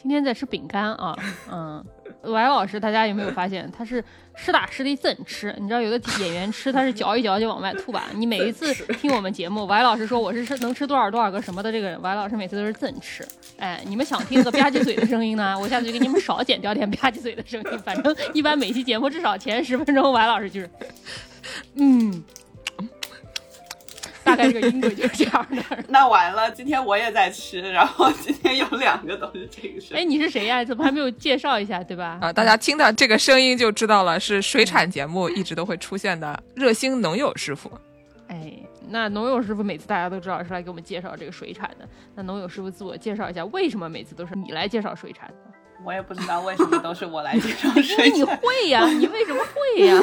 今天在吃饼干啊，嗯，Y 老师，大家有没有发现他是实打实的真吃？你知道有的演员吃他是嚼一嚼就往外吐吧？你每一次 听我们节目，Y 老师说我是吃能吃多少多少个什么的，这个人 Y 老师每次都是真吃。哎，你们想听个吧唧嘴的声音呢？我下次就给你们少剪掉点吧唧嘴的声音。反正一般每期节目至少前十分钟，Y 老师就是，嗯。大概这个音轨就是这样的。那完了，今天我也在吃，然后今天有两个都是这个声。哎，你是谁呀？怎么还没有介绍一下，对吧？啊，大家听到这个声音就知道了，是水产节目一直都会出现的热心农友师傅。哎，那农友师傅每次大家都知道是来给我们介绍这个水产的。那农友师傅自我介绍一下，为什么每次都是你来介绍水产的？我也不知道为什么都是我来介绍水产。你会呀？你为什么会呀？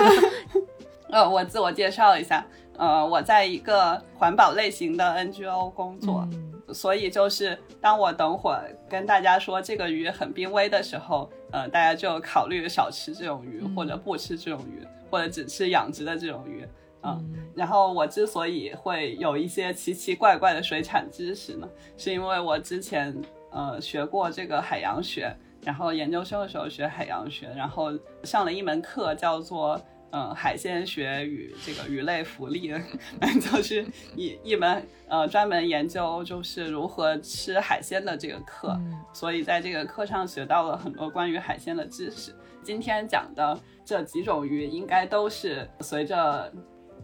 呃，我自我介绍一下。呃，我在一个环保类型的 NGO 工作，所以就是当我等会儿跟大家说这个鱼很濒危的时候，呃，大家就考虑少吃这种鱼，或者不吃这种鱼，或者只吃养殖的这种鱼。嗯，然后我之所以会有一些奇奇怪怪的水产知识呢，是因为我之前呃学过这个海洋学，然后研究生的时候学海洋学，然后上了一门课叫做。嗯，海鲜学与这个鱼类福利，就是一一门呃专门研究就是如何吃海鲜的这个课，所以在这个课上学到了很多关于海鲜的知识。今天讲的这几种鱼，应该都是随着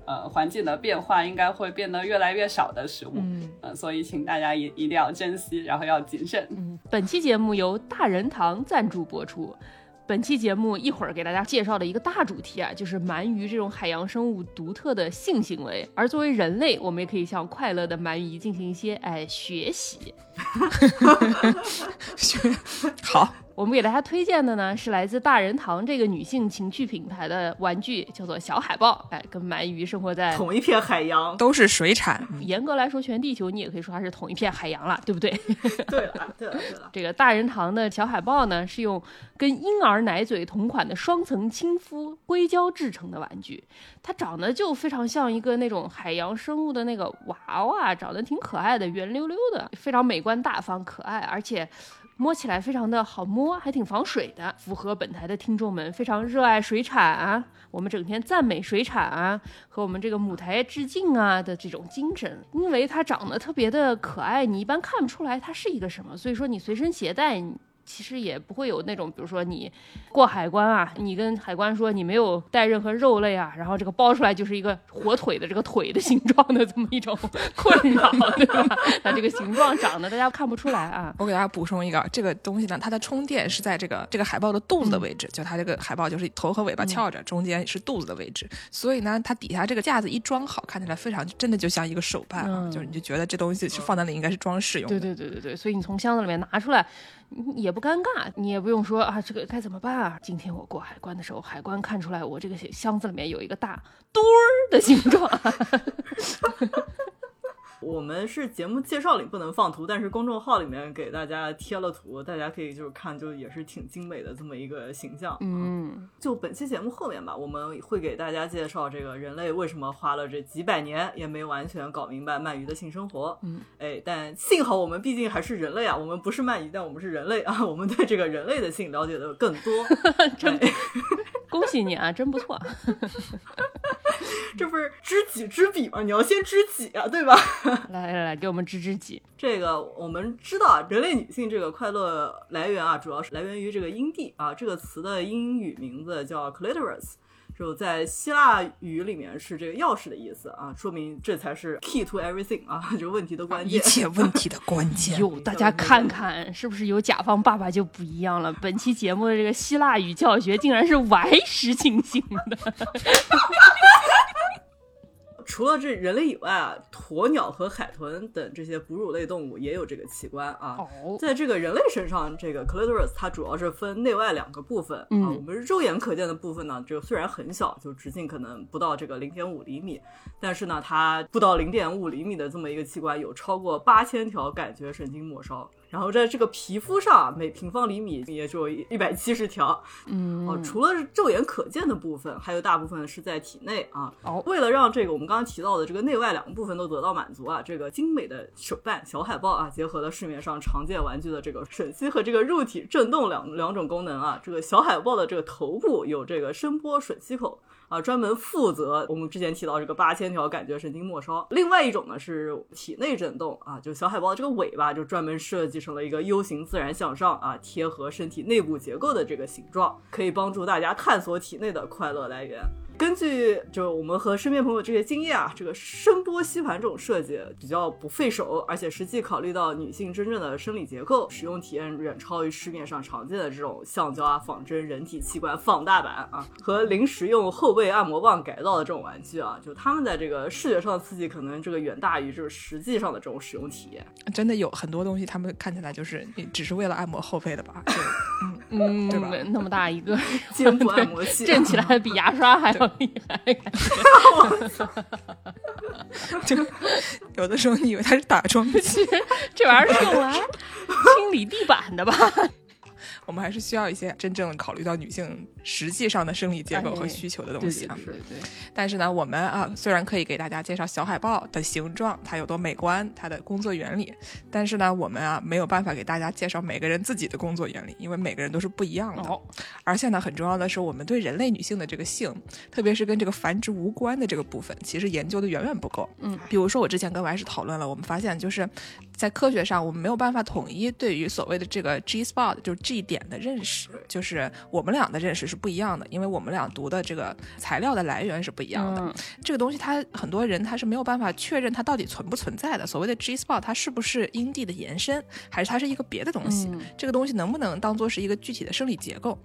呃环境的变化，应该会变得越来越少的食物，嗯，所以请大家一一定要珍惜，然后要谨慎。嗯，本期节目由大人堂赞助播出。本期节目一会儿给大家介绍的一个大主题啊，就是鳗鱼这种海洋生物独特的性行为。而作为人类，我们也可以向快乐的鳗鱼进行一些哎学习。学好。我们给大家推荐的呢，是来自大人堂这个女性情趣品牌的玩具，叫做小海豹。哎，跟鳗鱼生活在同一片海洋，都是水产。严格来说，全地球你也可以说它是同一片海洋了，对不对？对了，对了，对了。这个大人堂的小海豹呢，是用跟婴儿奶嘴同款的双层亲肤硅胶制成的玩具，它长得就非常像一个那种海洋生物的那个娃娃，长得挺可爱的，圆溜溜的，非常美观大方可爱，而且。摸起来非常的好摸，还挺防水的，符合本台的听众们非常热爱水产啊，我们整天赞美水产啊，和我们这个母台致敬啊的这种精神。因为它长得特别的可爱，你一般看不出来它是一个什么，所以说你随身携带。其实也不会有那种，比如说你过海关啊，你跟海关说你没有带任何肉类啊，然后这个包出来就是一个火腿的这个腿的形状的这么一种 困扰，对吧？它这个形状长得大家看不出来啊。我给大家补充一个，这个东西呢，它的充电是在这个这个海豹的肚子的位置，就它这个海豹就是头和尾巴翘着，中间是肚子的位置，所以呢，它底下这个架子一装好，看起来非常真的就像一个手办啊，就是你就觉得这东西是放在那里应该是装饰用的。对对对对对，所以你从箱子里面拿出来。也不尴尬，你也不用说啊，这个该怎么办啊？今天我过海关的时候，海关看出来我这个箱子里面有一个大墩儿的形状。我们是节目介绍里不能放图，但是公众号里面给大家贴了图，大家可以就是看，就也是挺精美的这么一个形象。嗯，就本期节目后面吧，我们会给大家介绍这个人类为什么花了这几百年也没完全搞明白鳗鱼的性生活。嗯，哎，但幸好我们毕竟还是人类啊，我们不是鳗鱼，但我们是人类啊，我们对这个人类的性了解的更多。真，恭喜你啊，真不错。这不是知己知彼吗？你要先知己啊，对吧？来来来，给我们知知己。这个我们知道，人类女性这个快乐来源啊，主要是来源于这个阴蒂啊。这个词的英语名字叫 clitoris，就在希腊语里面是这个钥匙的意思啊，说明这才是 key to everything 啊，这个问题的关键，一切问题的关键。哟，大家看看，是不是有甲方爸爸就不一样了？本期节目的这个希腊语教学竟然是 Y 时进行的。除了这人类以外啊，鸵鸟和海豚等这些哺乳类动物也有这个器官啊。哦，在这个人类身上，这个 clitoris 它主要是分内外两个部分啊。嗯我们肉眼可见的部分呢，这个虽然很小，就直径可能不到这个零点五厘米，但是呢，它不到零点五厘米的这么一个器官，有超过八千条感觉神经末梢。然后在这个皮肤上啊，每平方厘米也就一百七十条。嗯，哦，除了是肉眼可见的部分，还有大部分是在体内啊。哦为了让这个我们刚刚提到的这个内外两个部分都得到满足啊，这个精美的手办小海豹啊，结合了市面上常见玩具的这个吮吸和这个入体震动两两种功能啊。这个小海豹的这个头部有这个声波吮吸口。啊，专门负责我们之前提到这个八千条感觉神经末梢。另外一种呢是体内震动啊，就小海豹这个尾巴就专门设计成了一个 U 型自然向上啊，贴合身体内部结构的这个形状，可以帮助大家探索体内的快乐来源。根据就我们和身边朋友这些经验啊，这个声波吸盘这种设计比较不费手，而且实际考虑到女性真正的生理结构，使用体验远超于市面上常见的这种橡胶啊、仿真人体器官放大版啊 和临时用后背按摩棒改造的这种玩具啊，就他们在这个视觉上的刺激可能这个远大于就是实际上的这种使用体验。真的有很多东西，他们看起来就是你只是为了按摩后背的吧？就嗯，对吧那么大一个，肩部按摩器，震起来比牙刷还要厉害，感觉就有的时候你以为它是打桩机，这玩意儿是用来清理地板的吧？我们还是需要一些真正考虑到女性实际上的生理结构和需求的东西啊。对对，但是呢，我们啊虽然可以给大家介绍小海豹的形状，它有多美观，它的工作原理，但是呢，我们啊没有办法给大家介绍每个人自己的工作原理，因为每个人都是不一样的。哦，而且呢，很重要的是，我们对人类女性的这个性，特别是跟这个繁殖无关的这个部分，其实研究的远远不够。嗯，比如说我之前跟 Y 是讨论了，我们发现就是在科学上，我们没有办法统一对于所谓的这个 G spot 就是 G 点的认识，就是我们俩的认识是不一样的，因为我们俩读的这个材料的来源是不一样的。嗯这个东西它很多人他是没有办法确认它到底存不存在的。所谓的 G spot 它是不是阴蒂的延伸，还是它是一个别的东西？嗯这个东西能不能当做是一个具体的生理结构？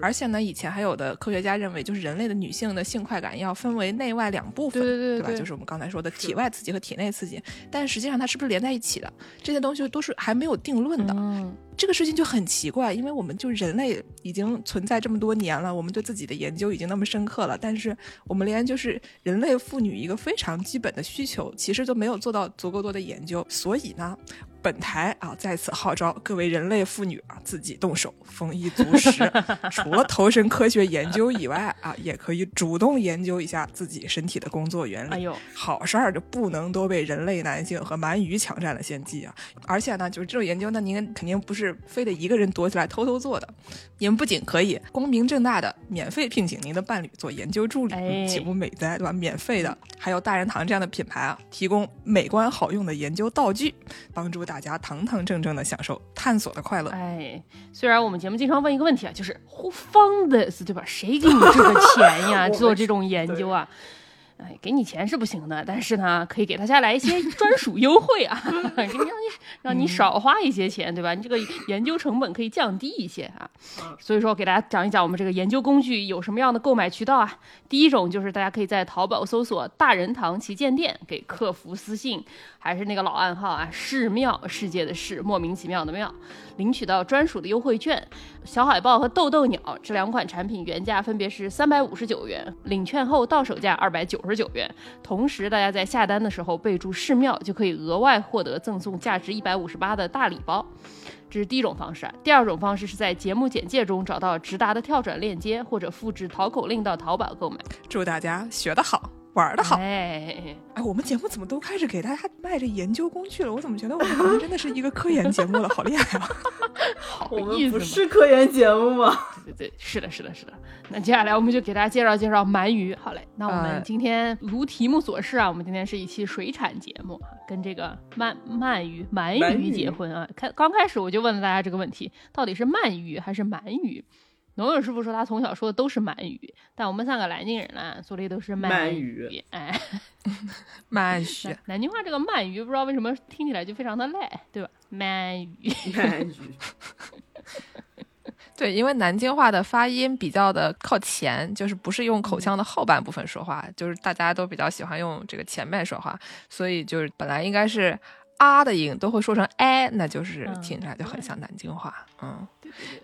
而且呢，以前还有的科学家认为，就是人类的女性的性快感要分为内外两部分，对对对吧？就是我们刚才说的体外刺激和体内刺激，但实际上它是不是连在一起的？这些东西都是还没有定论的。嗯这个事情就很奇怪，因为我们就人类已经存在这么多年了，我们对自己的研究已经那么深刻了，但是我们连就是人类妇女一个非常基本的需求，其实都没有做到足够多的研究。所以呢，本台啊在此号召各位人类妇女啊自己动手，丰衣足食，除了投身科学研究以外啊，也可以主动研究一下自己身体的工作原理。哎呦，好事儿就不能都被人类男性和鳗鱼抢占了先机啊！而且呢，就是这种研究那，您肯定不是非得一个人躲起来偷偷做的，您不仅可以光明正大的免费聘请您的伴侣做研究助理，岂不美哉，对吧？免费的，还有大人堂这样的品牌啊，提供美观好用的研究道具，帮助大家堂堂正正的享受探索的快乐。哎，虽然我们节目经常问一个问题啊，就是 Who fund this，对吧？谁给你这个钱呀？做这种研究啊？哎，给你钱是不行的，但是呢，可以给大家来一些专属优惠啊，让你让你少花一些钱，对吧？你这个研究成本可以降低一些啊。所以说，给大家讲一讲我们这个研究工具有什么样的购买渠道啊。第一种就是大家可以在淘宝搜索“大人堂旗舰店”，给客服私信，还是那个老暗号啊，“世庙”世界的世，莫名其妙的妙，领取到专属的优惠券。小海豹和豆豆鸟这两款产品原价分别是三百五十九元，领券后到手价二百九十九元。同时，大家在下单的时候备注“世庙”，就可以额外获得赠送价值一百五十八的大礼包。这是第一种方式啊。第二种方式是在节目简介中找到直达的跳转链接，或者复制淘口令到淘宝购买。祝大家学得好，玩的好。哎，哎，我们节目怎么都开始给大家卖这研究工具了？我怎么觉得我们好像真的是一个科研节目了？好厉害啊！好我们意思吗？不是科研节目吗？对对对，是的，是的，是的。那接下来我们就给大家介绍介绍鳗鱼。好嘞，那我们呃今天如题目所示啊，我们今天是一期水产节目啊，跟这个鳗鳗鱼鳗鱼结婚啊。开刚开始我就问了大家这个问题，到底是鳗鱼还是鳗鱼？农友师傅说他从小说的都是鳗鱼，但我们三个南京人呢，说的都是鳗鱼鱼。哎，慢学南，南京话这个鳗鱼不知道为什么听起来就非常的赖，对吧？鳗鱼。鳗鱼，对，因为南京话的发音比较的靠前，就是不是用口腔的后半部分说话，就是大家都比较喜欢用这个前面说话，所以就是本来应该是啊的音都会说成哎，那就是听起来就很像南京话。嗯，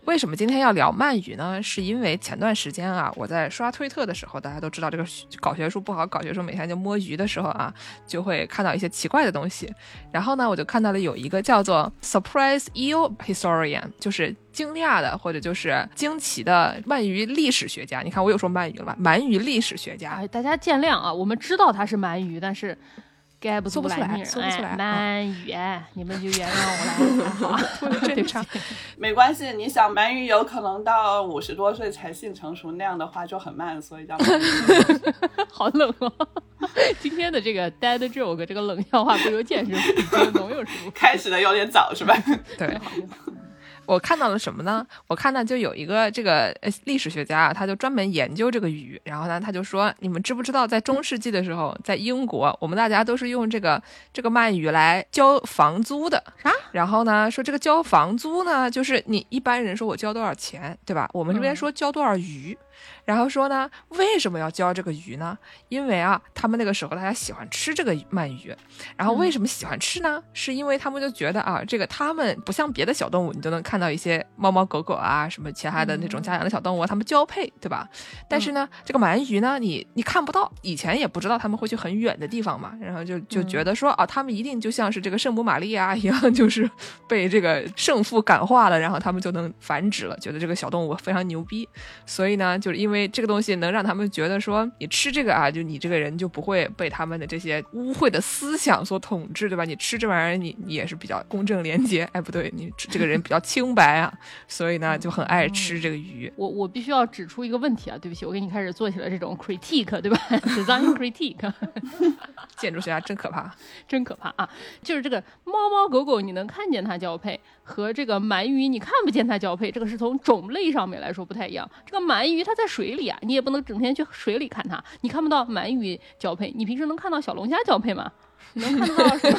为什么今天要聊鳗鱼呢？是因为前段时间啊，我在刷推特的时候，大家都知道这个搞学术不好，搞学术每天就摸鱼的时候啊，就会看到一些奇怪的东西。然后呢，我就看到了有一个叫做 Surprise Eel Historian，就是惊讶的或者就是惊奇的鳗鱼历史学家。你看我有说鳗鱼了吧？鳗鱼历史学家，哎，大家见谅啊，我们知道它是鳗鱼，但是。该不说不出来，说不出来。鳗鱼，你们就原谅我了，好正 常，没关系。你想，鳗鱼有可能到五十多岁才性成熟，那样的话就很慢，所以叫。好冷哦！今天的这个 dead joke 这个冷笑话不由见识浓，又是开始的有点早，是吧？对。我看到了什么呢？我看到就有一个这个历史学家啊，他就专门研究这个鱼。然后呢，他就说：“你们知不知道，在中世纪的时候，在英国，我们大家都是用这个这个鳗鱼来交房租的。啥？然后呢，说这个交房租呢，就是你一般人说我交多少钱，对吧？我们这边说交多少鱼。”然后说呢，为什么要教这个鱼呢？因为啊，他们那个时候大家喜欢吃这个鳗鱼。然后为什么喜欢吃呢？是因为他们就觉得啊，这个他们不像别的小动物，你都能看到一些猫猫狗狗啊，什么其他的那种家养的小动物，它们交配，对吧？但是呢，这个鳗鱼呢，你你看不到，以前也不知道他们会去很远的地方嘛。然后就就觉得说啊，他们一定就像是这个圣母玛利亚一样，就是被这个圣父感化了，然后他们就能繁殖了，觉得这个小动物非常牛逼。所以呢，就是因为。这个东西能让他们觉得说，你吃这个啊，就你这个人就不会被他们的这些污秽的思想所统治，对吧？你吃这玩意儿，你你也是比较公正廉洁。哎，不对，你这个人比较清白啊，所以呢就很爱吃这个鱼。我我必须要指出一个问题啊，对不起，我给你开始做起了这种 critique，对吧？design critique，建筑学家真可怕，真可怕啊！就是这个猫猫狗狗，你能看见它交配，和这个鳗鱼你看不见它交配，这个是从种类上面来说不太一样。这个鳗鱼它在水。里啊，你也不能整天去水里看它，你看不到鳗鱼交配，你平时能看到小龙虾交配吗？你 能看到什么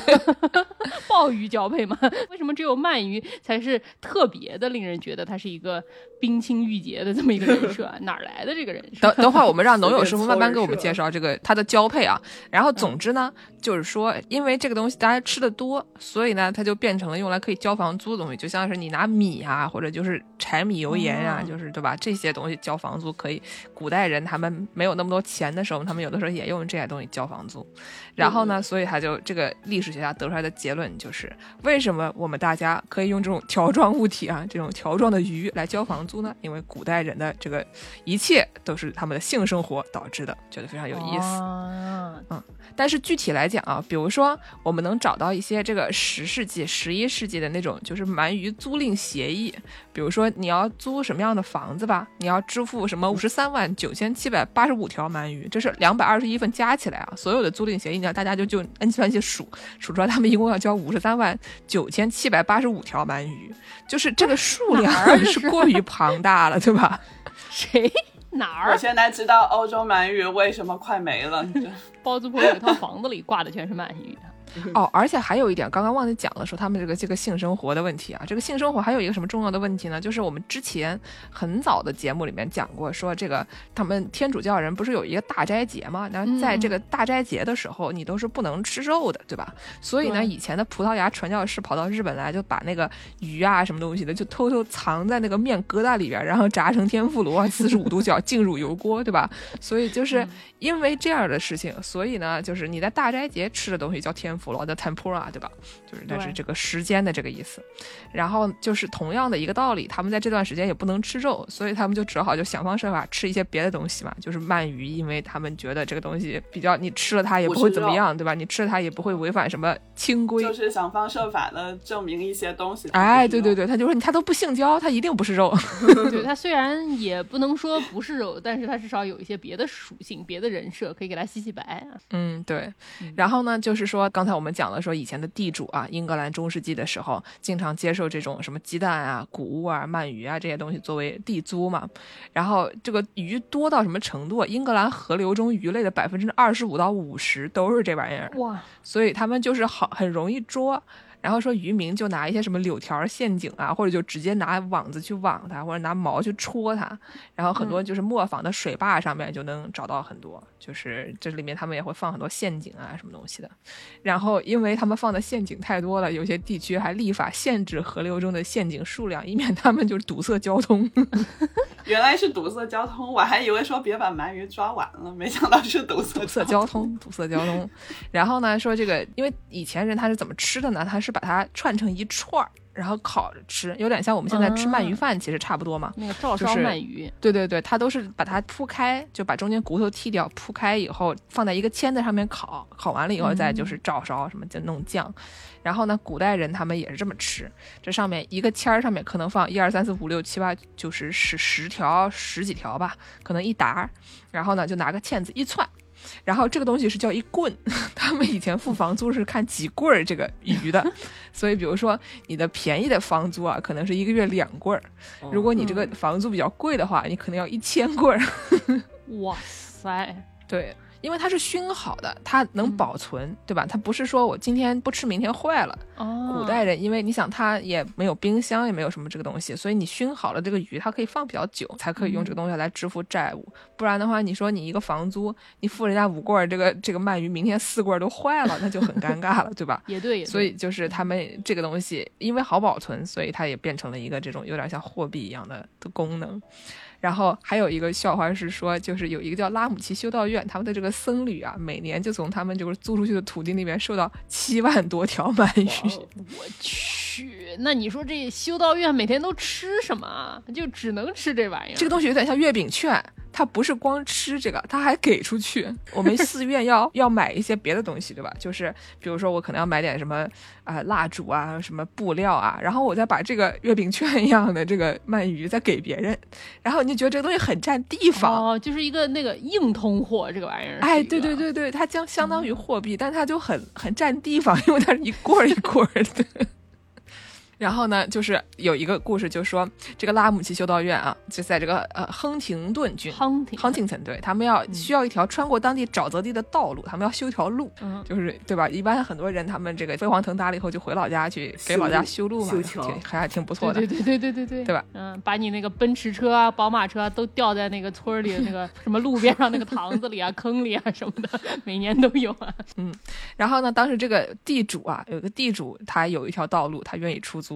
鲍鱼交配吗？为什么只有鳗鱼才是特别的，令人觉得它是一个冰清玉洁的这么一个人设？哪来的这个人设？等等会儿我们让农友师傅慢慢给我们介绍这个它的交配啊。然后总之呢，就是说，因为这个东西大家吃的多，所以呢，它就变成了用来可以交房租的东西，就像是你拿米啊，或者就是柴米油盐啊，就是对吧？这些东西交房租可以。古代人他们没有那么多钱的时候，他们有的时候也用这些东西交房租。然后呢，所以他就这个历史学家得出来的结论就是，为什么我们大家可以用这种条状物体啊，这种条状的鱼来交房租呢？因为古代人的这个一切都是他们的性生活导致的，觉得非常有意思。嗯，但是具体来讲啊，比如说我们能找到一些这个十世纪、十一世纪的那种就是鳗鱼租赁协议，比如说你要租什么样的房子吧，你要支付什么五十三万九千七百八十五条鳗鱼，这是两百二十一份加起来啊，所有的租赁协议呢。大家就就按计算器数数出来，他们一共要交五十三万九千七百八十五条鳗鱼，就是这个数量 是过于庞大了，对吧？谁哪儿？我现在知道欧洲鳗鱼为什么快没了。包租婆有一套房子里挂的全是鳗鱼。哦，而且还有一点，刚刚忘记讲了，说他们这个这个性生活的问题啊，这个性生活还有一个什么重要的问题呢？就是我们之前很早的节目里面讲过，说这个他们天主教人不是有一个大斋节吗？那在这个大斋节的时候，你都是不能吃肉的，对吧？所以呢，以前的葡萄牙传教士跑到日本来，就把那个鱼啊什么东西的，就偷偷藏在那个面疙瘩里边，然后炸成天妇罗，四十五度角进入油锅，对吧？所以就是因为这样的事情，所以呢，就是你在大斋节吃的东西叫天妇。罗的 tempura 对吧？就是那是这个时间的这个意思。然后就是同样的一个道理，他们在这段时间也不能吃肉，所以他们就只好就想方设法吃一些别的东西嘛，就是鳗鱼，因为他们觉得这个东西比较，你吃了它也不会怎么样，对吧？你吃了它也不会违反什么清规。就是想方设法的证明一些东西。哎，对对对，他就说你他都不性交，他一定不是肉。对，他虽然也不能说不是肉，但是他至少有一些别的属性、别的人设可以给他洗洗白。嗯，对。然后呢，就是说刚才。我们讲了说，以前的地主啊，英格兰中世纪的时候，经常接受这种什么鸡蛋啊、谷物啊、鳗鱼啊这些东西作为地租嘛。然后这个鱼多到什么程度？英格兰河流中鱼类的 百分之二十五到五十都是这玩意儿。哇！所以他们就是好很容易捉。然后说渔民就拿一些什么柳条陷阱啊，或者就直接拿网子去网它，或者拿毛去戳它，然后很多就是磨坊的水坝上面就能找到很多，就是这里面他们也会放很多陷阱啊什么东西的。然后因为他们放的陷阱太多了，有些地区还立法限制河流中的陷阱数量，以免他们就堵塞交通。原来是堵塞交通，我还以为说别把鳗鱼抓完了，没想到是堵塞堵塞交通，堵塞交通。然后呢，说这个，因为以前人他是怎么吃的呢？他是把它串成一串儿，然后烤着吃，有点像我们现在吃鳗鱼饭，其实差不多嘛。那个照烧就是鳗鱼，对对对，它都是把它铺开，就把中间骨头剔掉，铺开以后放在一个签子上面烤，烤完了以后再就是照烧什么就弄酱。然后呢，古代人他们也是这么吃，这上面一个签儿上面可能放一二三四五六七八九十十十条十几条吧，可能一沓儿，然后呢就拿个签子一串。然后这个东西是叫一棍，他们以前付房租是看几棍儿这个鱼的，所以比如说你的便宜的房租啊，可能是一个月两棍儿，如果你这个房租比较贵的话，你可能要一千棍儿。哇塞，对，因为它是熏好的，它能保存，对吧？它不是说我今天不吃，明天坏了。哦，古代人因为你想，他也没有冰箱，也没有什么这个东西，所以你熏好了这个鱼，它可以放比较久，才可以用这个东西来支付债务。不然的话，你说你一个房租，你付人家五棍儿，这个这个鳗鱼明天四棍儿都坏了，那就很尴尬了，对吧？也对，也对所以就是他们这个东西，因为好保存，所以它也变成了一个这种有点像货币一样的的功能。然后还有一个笑话是说，就是有一个叫拉姆齐修道院，他们的这个僧侣啊，每年就从他们就是租出去的土地那边收到七万多条鳗鱼。我去，那你说这修道院每天都吃什么啊？就只能吃这玩意儿？这个东西有点像月饼券，它不是光吃这个，他还给出去。我们寺院要 要买一些别的东西，对吧？就是比如说我可能要买点什么啊、蜡烛啊、什么布料啊，然后我再把这个月饼券一样的这个鳗鱼再给别人，然后你就觉得这个东西很占地方。哦，就是一个那个硬通货，这个玩意儿。哎，对对，对对，它将相当于货币，但它就很很占地方，因为它是一棍儿一棍儿的。然后呢，就是有一个故事，就说这个拉姆齐修道院啊，就在这个呃亨廷顿郡亨廷亨廷森，对他们要需要一条穿过当地沼泽地的道路，他们要修一条路，嗯就是对吧？一般很多人他们这个飞黄腾达了以后，就回老家去给老家修路嘛，挺还还挺不错的。对对对对对对对吧？嗯，把你那个奔驰车啊、宝马车啊都掉在那个村儿里那个什么路边上那个塘子里啊、坑里啊什么的，每年都有啊。嗯然后呢，当时这个地主啊，有个地主，他有一条道路，他愿意出租，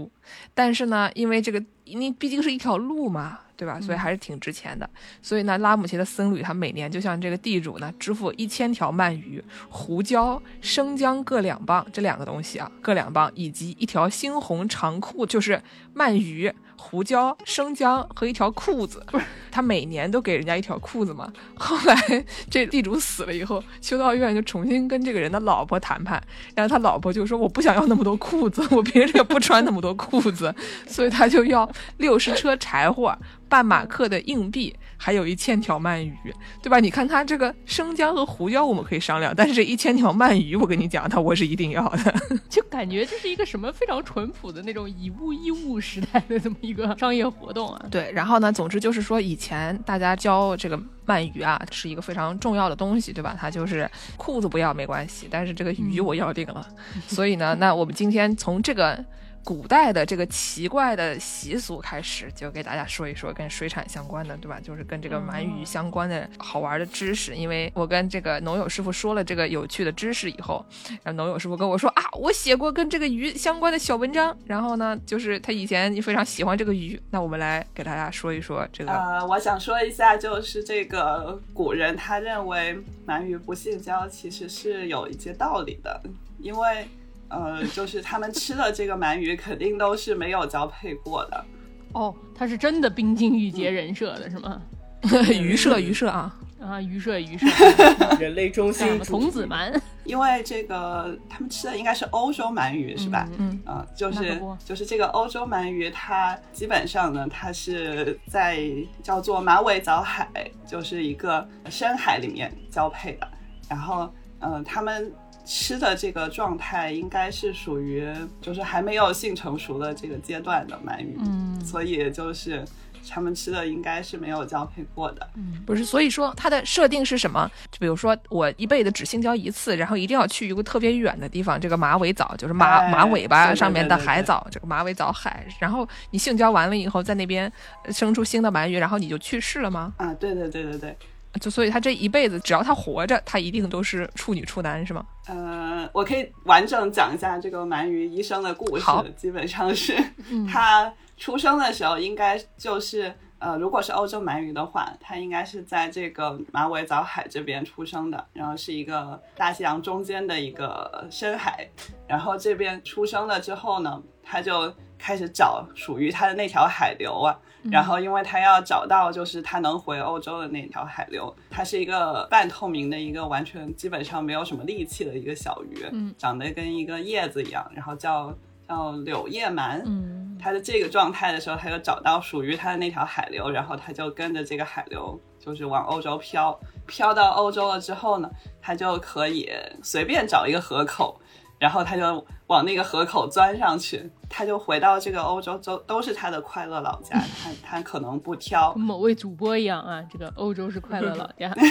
但是呢，因为这个你毕竟是一条路嘛，对吧？所以还是挺值钱的。所以呢，拉姆齐的僧侣他每年就向这个地主呢支付一千条鳗鱼、胡椒、生姜各两磅，这两个东西啊各两磅，以及一条猩红长裤，就是鳗鱼、胡椒、生姜和一条裤子。不是，他每年都给人家一条裤子嘛。后来这地主死了以后，修道院就重新跟这个人的老婆谈判，然后他老婆就说：“我不想要那么多裤子，我平时也不穿那么多裤子，所以他就要六十车柴火、半马克的硬币，还有一千条鳗鱼，对吧？你看它这个生姜和胡椒我们可以商量，但是这一千条鳗鱼，我跟你讲，它我是一定要的。就感觉这是一个什么非常淳朴的那种以物易物时代的这么一个商业活动啊。对，然后呢，总之就是说，以前大家教这个鳗鱼啊，是一个非常重要的东西，对吧？它就是裤子不要没关系，但是这个鱼我要定了。所以呢，那我们今天从这个古代的这个奇怪的习俗开始，就给大家说一说跟水产相关的，对吧？就是跟这个鳗鱼相关的好玩的知识。因为我跟这个农友师傅说了这个有趣的知识以后，然后农友师傅跟我说啊，我写过跟这个鱼相关的小文章。然后呢，就是他以前非常喜欢这个鱼，那我们来给大家说一说这个。呃，我想说一下，就是这个古人他认为鳗鱼不性交其实是有一些道理的，因为呃，就是他们吃的这个鳗鱼肯定都是没有交配过的。哦，他是真的冰清玉洁人设的是吗？鱼社鱼社啊，啊，鱼社鱼社，人类中心主 童子鳗，因为这个他们吃的应该是欧洲鳗鱼，是吧？嗯啊、就是就是这个欧洲鳗鱼，它基本上呢，它是在叫做马尾藻海，就是一个深海里面交配的。然后，嗯、他们吃的这个状态应该是属于就是还没有性成熟的这个阶段的鳗鱼，嗯所以就是他们吃的应该是没有交配过的。嗯不是，所以说它的设定是什么？就比如说我一辈子只性交一次，然后一定要去一个特别远的地方，这个马尾藻就是马、哎马尾巴上面的对对对海藻，这个马尾藻海。然后你性交完了以后，在那边呃生出新的鳗鱼，然后你就去世了吗？啊，对对对对对，就所以他这一辈子，只要他活着，他一定都是处女处男，是吗？呃，我可以完整讲一下这个鳗鱼医生的故事好。基本上是 他出生的时候，应该就是呃，如果是欧洲鳗鱼的话，它应该是在这个马尾藻海这边出生的，然后是一个大西洋中间的一个深海。然后这边出生了之后呢，他就开始找属于他的那条海流啊。然后，因为他要找到就是他能回欧洲的那条海流，它是一个半透明的一个完全基本上没有什么力气的一个小鱼，嗯长得跟一个叶子一样，然后叫叫柳叶鳗。嗯它的这个状态的时候，他就找到属于他的那条海流，然后他就跟着这个海流，就是往欧洲飘。飘到欧洲了之后呢，他就可以随便找一个河口，然后他就往那个河口钻上去，他就回到这个欧洲，都都是他的快乐老家。他他可能不挑跟，某位主播一样啊，这个欧洲是快乐老家。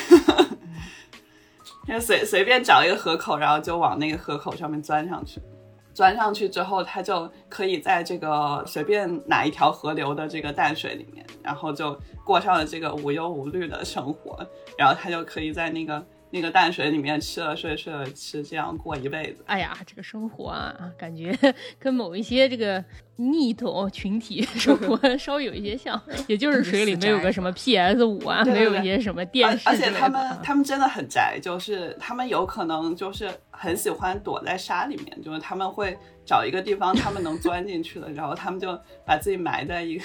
就随随便找一个河口，然后就往那个河口上面钻上去。钻上去之后，他就可以在这个随便哪一条河流的这个淡水里面，然后就过上了这个无忧无虑的生活。然后他就可以在那个那个淡水里面吃了睡，睡了吃，这样过一辈子。哎呀，这个生活啊，感觉 跟某一些这个逆头群体 生活稍微有一些像，也就是水里没有个什么 PS 五啊，没有一些什么电视而且他们啊。他们真的很宅，就是他们有可能就是很喜欢躲在沙里面，就是他们会找一个地方他们能钻进去的，然后他们就把自己埋在一个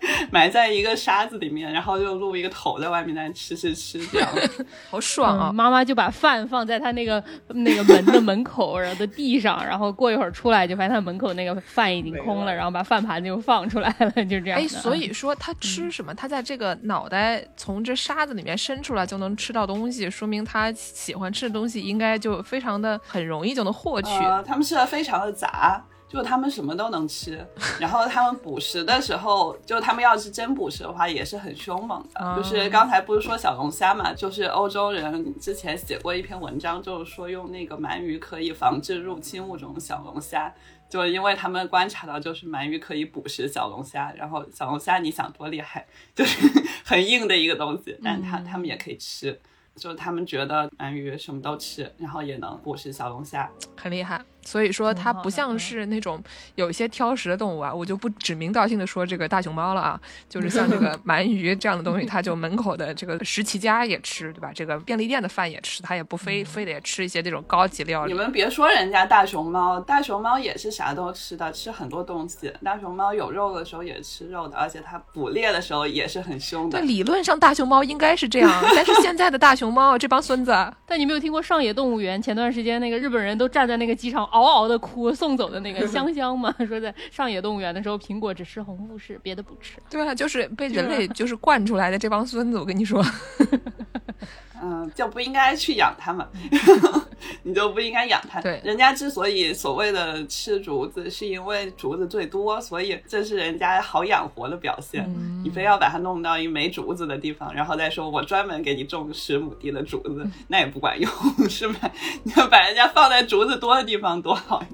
埋在一个沙子里面，然后就露一个头在外面在吃吃吃这样。好爽啊！嗯妈妈就把饭放在他那个那个门的门口，然后的地上，然后过一会儿出来就发现他门口那个饭已经空了，然后把饭盘子又放出来了，就这样。哎，所以 说他吃什么？他在这个脑袋从这沙子里面伸出来就能吃到东西，说明他喜欢吃的东西应该就非常的很容易就能获取。呃，他们吃的非常的杂，就他们什么都能吃。然后他们捕食的时候，就他们要是真捕食的话，也是很凶猛的。哦就是刚才不是说小龙虾嘛，就是欧洲人之前写过一篇文章，就是说用那个鳗鱼可以防治入侵物种小龙虾。就是因为他们观察到，就是鳗鱼可以捕食小龙虾，然后小龙虾你想多厉害，就是很硬的一个东西，但它它们也可以吃，就是他们觉得鳗鱼什么都吃，然后也能捕食小龙虾。很厉害。所以说它不像嗯是那种有一些挑食的动物啊，我就不指名道姓的说这个大熊猫了啊，就是像这个 鳗鱼这样的东西，它就门口的这个食其家也吃，对吧？这个便利店的饭也吃，它也不非非得吃一些这种高级料理你。们别说人家大熊猫，大熊猫也是啥都吃的，吃很多东西。大熊猫有肉的时候也吃肉的，而且它捕猎的时候也是很凶的对，。理论上大熊猫应该是这样，但是现在的大熊猫这帮孙子，但你没有听过上野动物园前段时间那个日本人都站在那个机场 嗷嗷的哭送走的那个 香香嘛？说在上野动物园的时候，苹果只吃红富士，别的不吃。对啊，就是被人类就是惯出来的这帮孙子，我跟你说，嗯，就不应该去养他们，你就不应该养它。对人家之所以所谓的吃竹子，是因为竹子最多，所以这是人家好养活的表现。嗯你非要把它弄到一没竹子的地方，然后再说我专门给你种十亩地的竹子，嗯那也不管用，是吧？你要把人家放在竹子多的地方多好。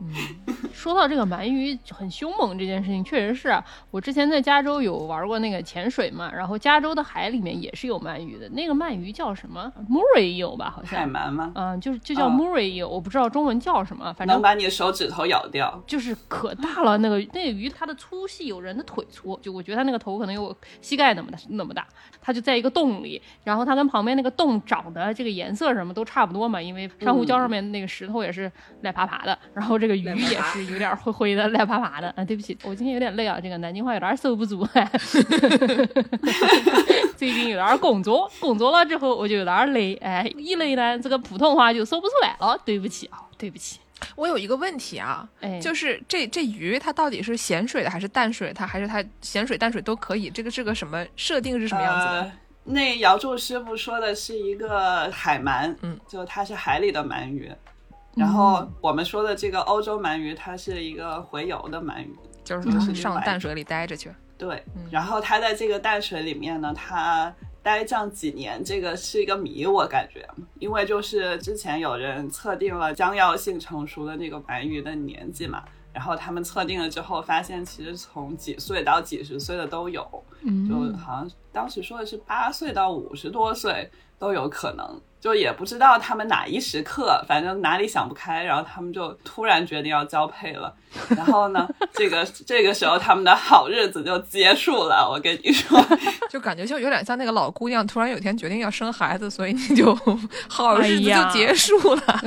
说到这个鳗鱼很凶猛这件事情，确实是啊。我之前在加州有玩过那个潜水嘛，然后加州的海里面也是有鳗鱼的。那个鳗鱼叫什么？Murray 有吧？好像海。鳗吗？嗯，就是就叫啊 Murray 有，我不知道中文叫什么，反正能把你的手指头咬掉。就是可大了。那个那个鱼它的粗细有人的腿粗，就我觉得它那个头可能有我膝盖那么大那么大。它就在一个洞里，然后它跟旁边那个洞长的这个颜色什么都差不多嘛，因为珊瑚礁上面那个石头也是赖爬爬的，然后这个鱼也是 有点灰灰的赖爬爬的。啊，对不起，我今天有点累啊，这个南京话有点收不住。最近有点工作，工作了之后我就有点累，哎，一累呢，这个普通话就说不出来了，对不起啊，对不起。我有一个问题啊，哎，就是这这鱼它到底是咸水的还是淡水的？它还是它咸水淡水都可以？这个是个什么设定是什么样子的？呃那姚柱师傅说的是一个海鳗，嗯，就它是海里的鳗鱼，然后我们说的这个欧洲鳗鱼，它是一个洄游的鳗鱼，就是上淡水里待着去。对嗯，然后它在这个淡水里面呢，它待这样几年，这个是一个谜，我感觉，因为就是之前有人测定了将要性成熟的那个鳗鱼的年纪嘛，然后他们测定了之后，发现其实从几岁到几十岁的都有，嗯就好像当时说的是八岁到五十多岁都有可能，就也不知道他们哪一时刻，反正哪里想不开，然后他们就突然决定要交配了。然后呢，这个这个时候他们的好日子就结束了。我跟你说，就感觉就有点像那个老姑娘突然有一天决定要生孩子，所以你就 好日子就结束了，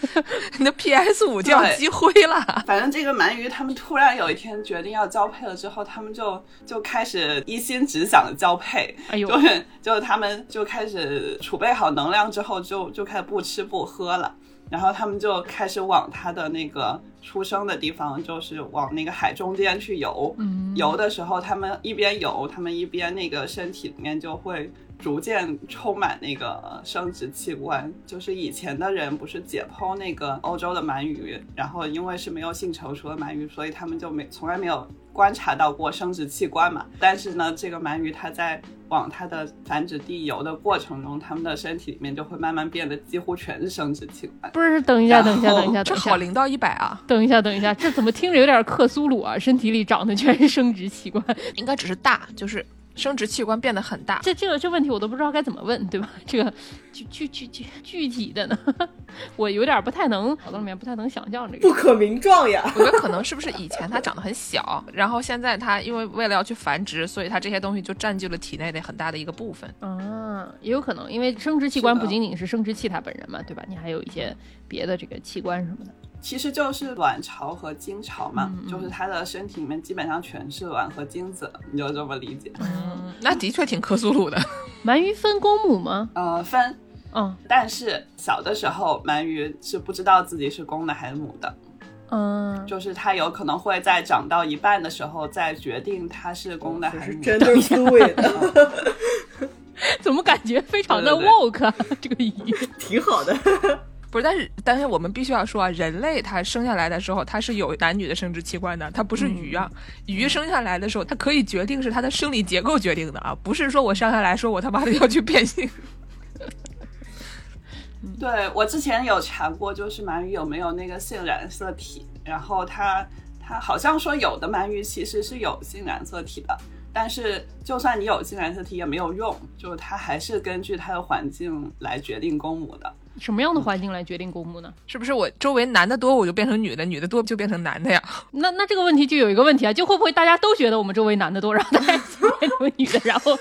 你的 PS 五就要积灰了。反正这个鳗鱼他们突然有一天决定要交配了之后，他们就就开始一心只想交配，哎呦，就是就是他们就开始储备好能量之后就，就开始不吃不喝了，然后他们就开始往他的那个出生的地方，就是往那个海中间去游。游的时候，他们一边游，他们一边那个身体里面就会逐渐充满那个生殖器官。就是以前的人不是解剖那个欧洲的鳗鱼，然后因为是没有性成熟的鳗鱼，所以他们就没从来没有观察到过生殖器官嘛。但是呢，这个鳗鱼它在往它的繁殖地游的过程中，它们的身体里面就会慢慢变得几乎全是生殖器官。不是，等一下，等一下，等一下，这好零到一百啊，等一下，等一下，这怎么听着有点克苏鲁啊？身体里长的全是生殖器官，应该只是大，就是生殖器官变得很大。这这个这问题我都不知道该怎么问，对吧？这个具具具具具体的呢，我有点不太能脑子里面不太能想象这个。不可名状呀。我觉得可能是不是以前它长得很小，然后现在它因为为了要去繁殖，所以它这些东西就占据了体内的很大的一个部分。啊，也有可能，因为生殖器官不仅仅是生殖器它本人嘛，对吧？你还有一些别的这个器官什么的。其实就是卵巢和精巢嘛，嗯嗯就是它的身体里面基本上全是卵和精子，你就这么理解。嗯，那的确挺克苏鲁的。鳗鱼分公母吗？呃，分，嗯但是小的时候鳗鱼是不知道自己是公的还是母的，嗯，就是它有可能会在长到一半的时候再决定它是公的还是母的。fluid 的，怎么感觉非常的对对对 woke 啊？这个语挺好的。不是，但是但是我们必须要说啊，人类它生下来的时候，它是有男女的生殖器官的，它不是鱼啊。鱼生下来的时候，它可以决定是它的生理结构决定的啊，不是说我生下来说我他妈的要去变性。对我之前有查过，就是鳗鱼有没有那个性染色体，然后它它好像说有的鳗鱼其实是有性染色体的，但是就算你有性染色体也没有用，就是它还是根据它的环境来决定公母的。什么样的环境来决定公母呢？是不是我周围男的多，我就变成女的，女的多就变成男的呀？那那这个问题就有一个问题啊，就会不会大家都觉得我们周围男的多，然后大家一 起变成女的，然后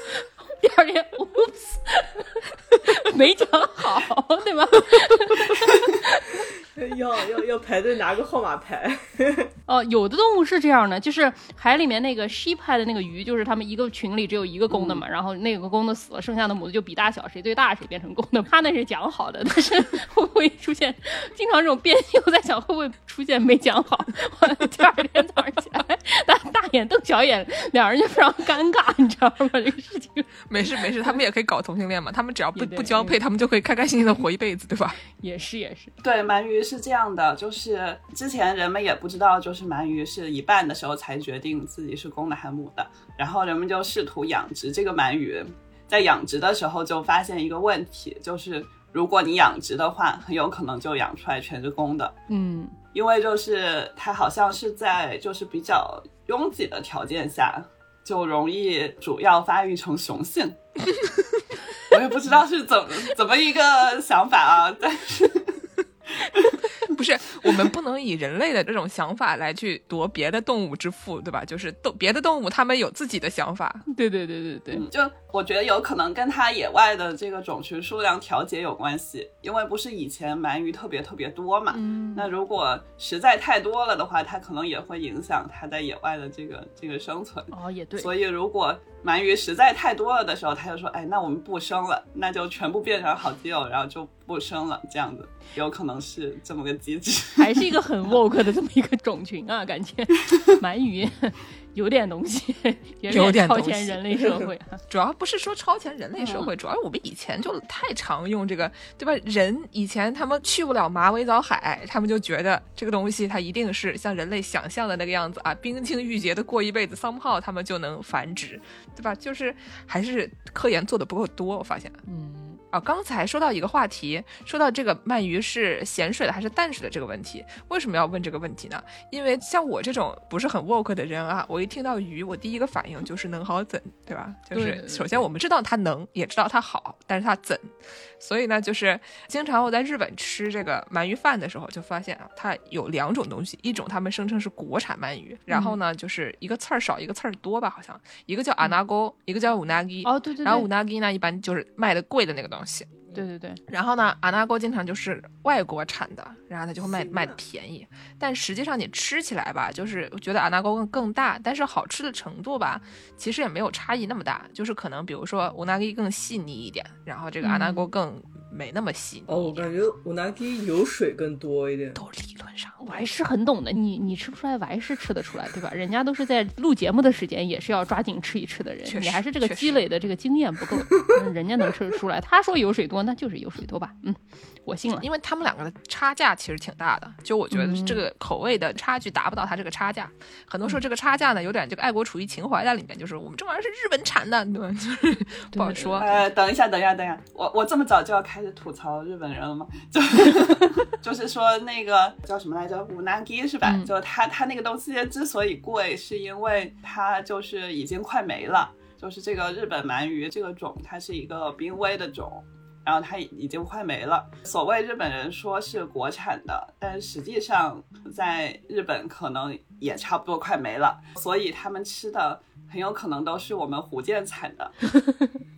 第二天，oops，没讲好，对吧？要要要排队拿个号码牌。哦，有的动物是这样的，就是海里面那个 sheep 派的那个鱼，就是他们一个群里只有一个公的嘛，然后那个公的死了，剩下的母的就比大小，谁最大谁变成公的。他那是讲好的，但是会不会出现经常这种变性？我在想会不会出现没讲好，完了第二天早上起来大大眼瞪小眼，两人就非常尴尬，你知道吗？这个事情没事没事，他们也可以搞同性恋嘛，他们只要不不交配，他们就可以开开心心的活一辈子，对吧？也是也是，对，鳗鱼是这样的，就是之前人们也不知道，就是鳗鱼是一半的时候才决定自己是公的还是母的，然后人们就试图养殖这个鳗鱼，在养殖的时候就发现一个问题，就是如果你养殖的话，很有可能就养出来全是公的，嗯，因为就是它好像是在就是比较拥挤的条件下，就容易主要发育成雄性。不知道是怎么怎么一个想法啊，但是不是，我们不能以人类的这种想法来去夺别的动物之腹，对吧？就是动别的动物，它们有自己的想法。对对对对对，就我觉得有可能跟它野外的这个种群数量调节有关系，因为不是以前鳗鱼特别特别多嘛，嗯，那如果实在太多了的话，它可能也会影响它在野外的这个这个生存。哦也对，所以如果鳗鱼实在太多了的时候，它就说，哎，那我们不生了，那就全部变成好基友，然后就不生了，这样子有可能是这么个 还是一个很 woke 的这么一个种群啊，感觉 鳗鱼有点东西，有点超前人类社会。主要不是说超前人类社会，主要是我们以前就太常用这个，对吧？人以前他们去不了马尾藻海，他们就觉得这个东西它一定是像人类想象的那个样子啊，冰清玉洁的过一辈子，somehow 他们就能繁殖，对吧？就是还是科研做的不够多，我发现。嗯，啊，刚才说到一个话题，说到这个鳗鱼是咸水的还是淡水的这个问题，为什么要问这个问题呢？因为像我这种不是很 woke 的人啊，我一听到鱼，我第一个反应就是能好怎，对吧？就是首先我们知道它能，也知道它好，但是它怎，所以呢，就是经常我在日本吃这个鳗鱼饭的时候，就发现啊，它有两种东西，一种他们声称是国产鳗鱼，然后呢，就是一个刺儿少，一个刺儿多吧，好像。一个叫 anago，、一个叫 unagi，、哦，对对然后对，unagi 呢，一般就是卖的贵的那个东西。对对对，然后呢，阿纳锅经常就是外国产的，然后它就会卖卖的便宜。但实际上你吃起来吧，就是觉得阿纳锅更更大，但是好吃的程度吧，其实也没有差异那么大。就是可能比如说乌纳基更细腻一点，然后这个阿纳锅更没那么细哦，腻哦。我感觉我拿给油水更多一点。都理论上，我还是很懂的。你你吃不出来，我还是吃得出来，对吧？人家都是在录节目的时间，也是要抓紧吃一吃的人你还是这个积累的这个经验不够，嗯人家能吃得出来。他说油水多，那就是油水多吧？嗯，我信了。因为他们两个的差价其实挺大的，就我觉得嗯这个口味的差距达不到它这个差价。很多时候这个差价呢，有点这个爱国主义情怀在里面，就是我们这玩意儿是日本产的，对吧？就是不好说。呃，等一下，等一下，等一下，我我这么早就要开始吐槽日本人了吗？就 就是说那个叫什么来着，五南鸡是吧？嗯就它它那个东西之所以贵，是因为它就是已经快没了。就是这个日本鳗鱼这个种，它是一个濒危的种，然后它已经快没了。所谓日本人说是国产的，但实际上在日本可能也差不多快没了，所以他们吃的很有可能都是我们福建产的，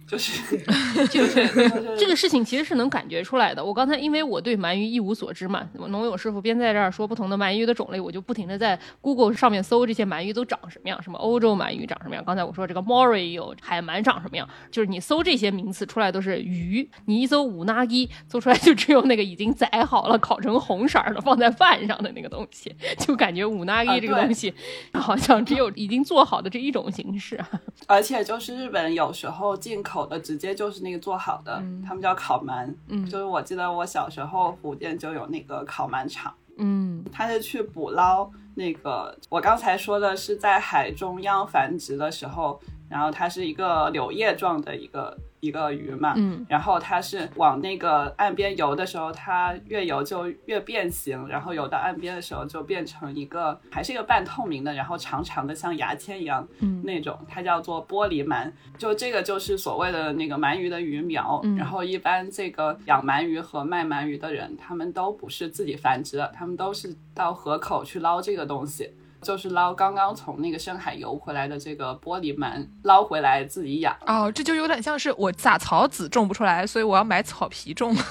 就是 就是就是这个事情其实是能感觉出来的。我刚才因为我对鳗鱼一无所知嘛，农友师傅边在这儿说不同的鳗鱼的种类，我就不停的在 Google 上面搜这些鳗鱼都长什么样，什么欧洲鳗鱼长什么样。刚才我说这个 Mori 有海鳗长什么样，就是你搜这些名词出来都是鱼，你一搜五纳基，搜出来就只有那个已经宰好了、烤成红色儿的放在饭上的那个东西，就感觉五纳基啊对这个东西好像只有已经做好的这一种形式。而且就是日本有时候进口的直接就是那个做好的，他们叫烤鳗。嗯就是我记得我小时候福建就有那个烤鳗厂，嗯他是去捕捞那个我刚才说的是在海中央繁殖的时候，然后它是一个柳叶状的一个一个鱼嘛，嗯然后它是往那个岸边游的时候，它越游就越变形，然后游到岸边的时候就变成一个还是一个半透明的，然后长长的像牙签一样嗯那种，它叫做玻璃鳗。就这个就是所谓的那个鳗鱼的鱼苗。嗯然后一般这个养鳗鱼和卖鳗鱼的人，他们都不是自己繁殖的，他们都是到河口去捞这个东西。就是捞刚刚从那个深海游回来的这个玻璃鳗，捞回来自己养。哦，这就有点像是我杂草籽种不出来，所以我要买草皮种。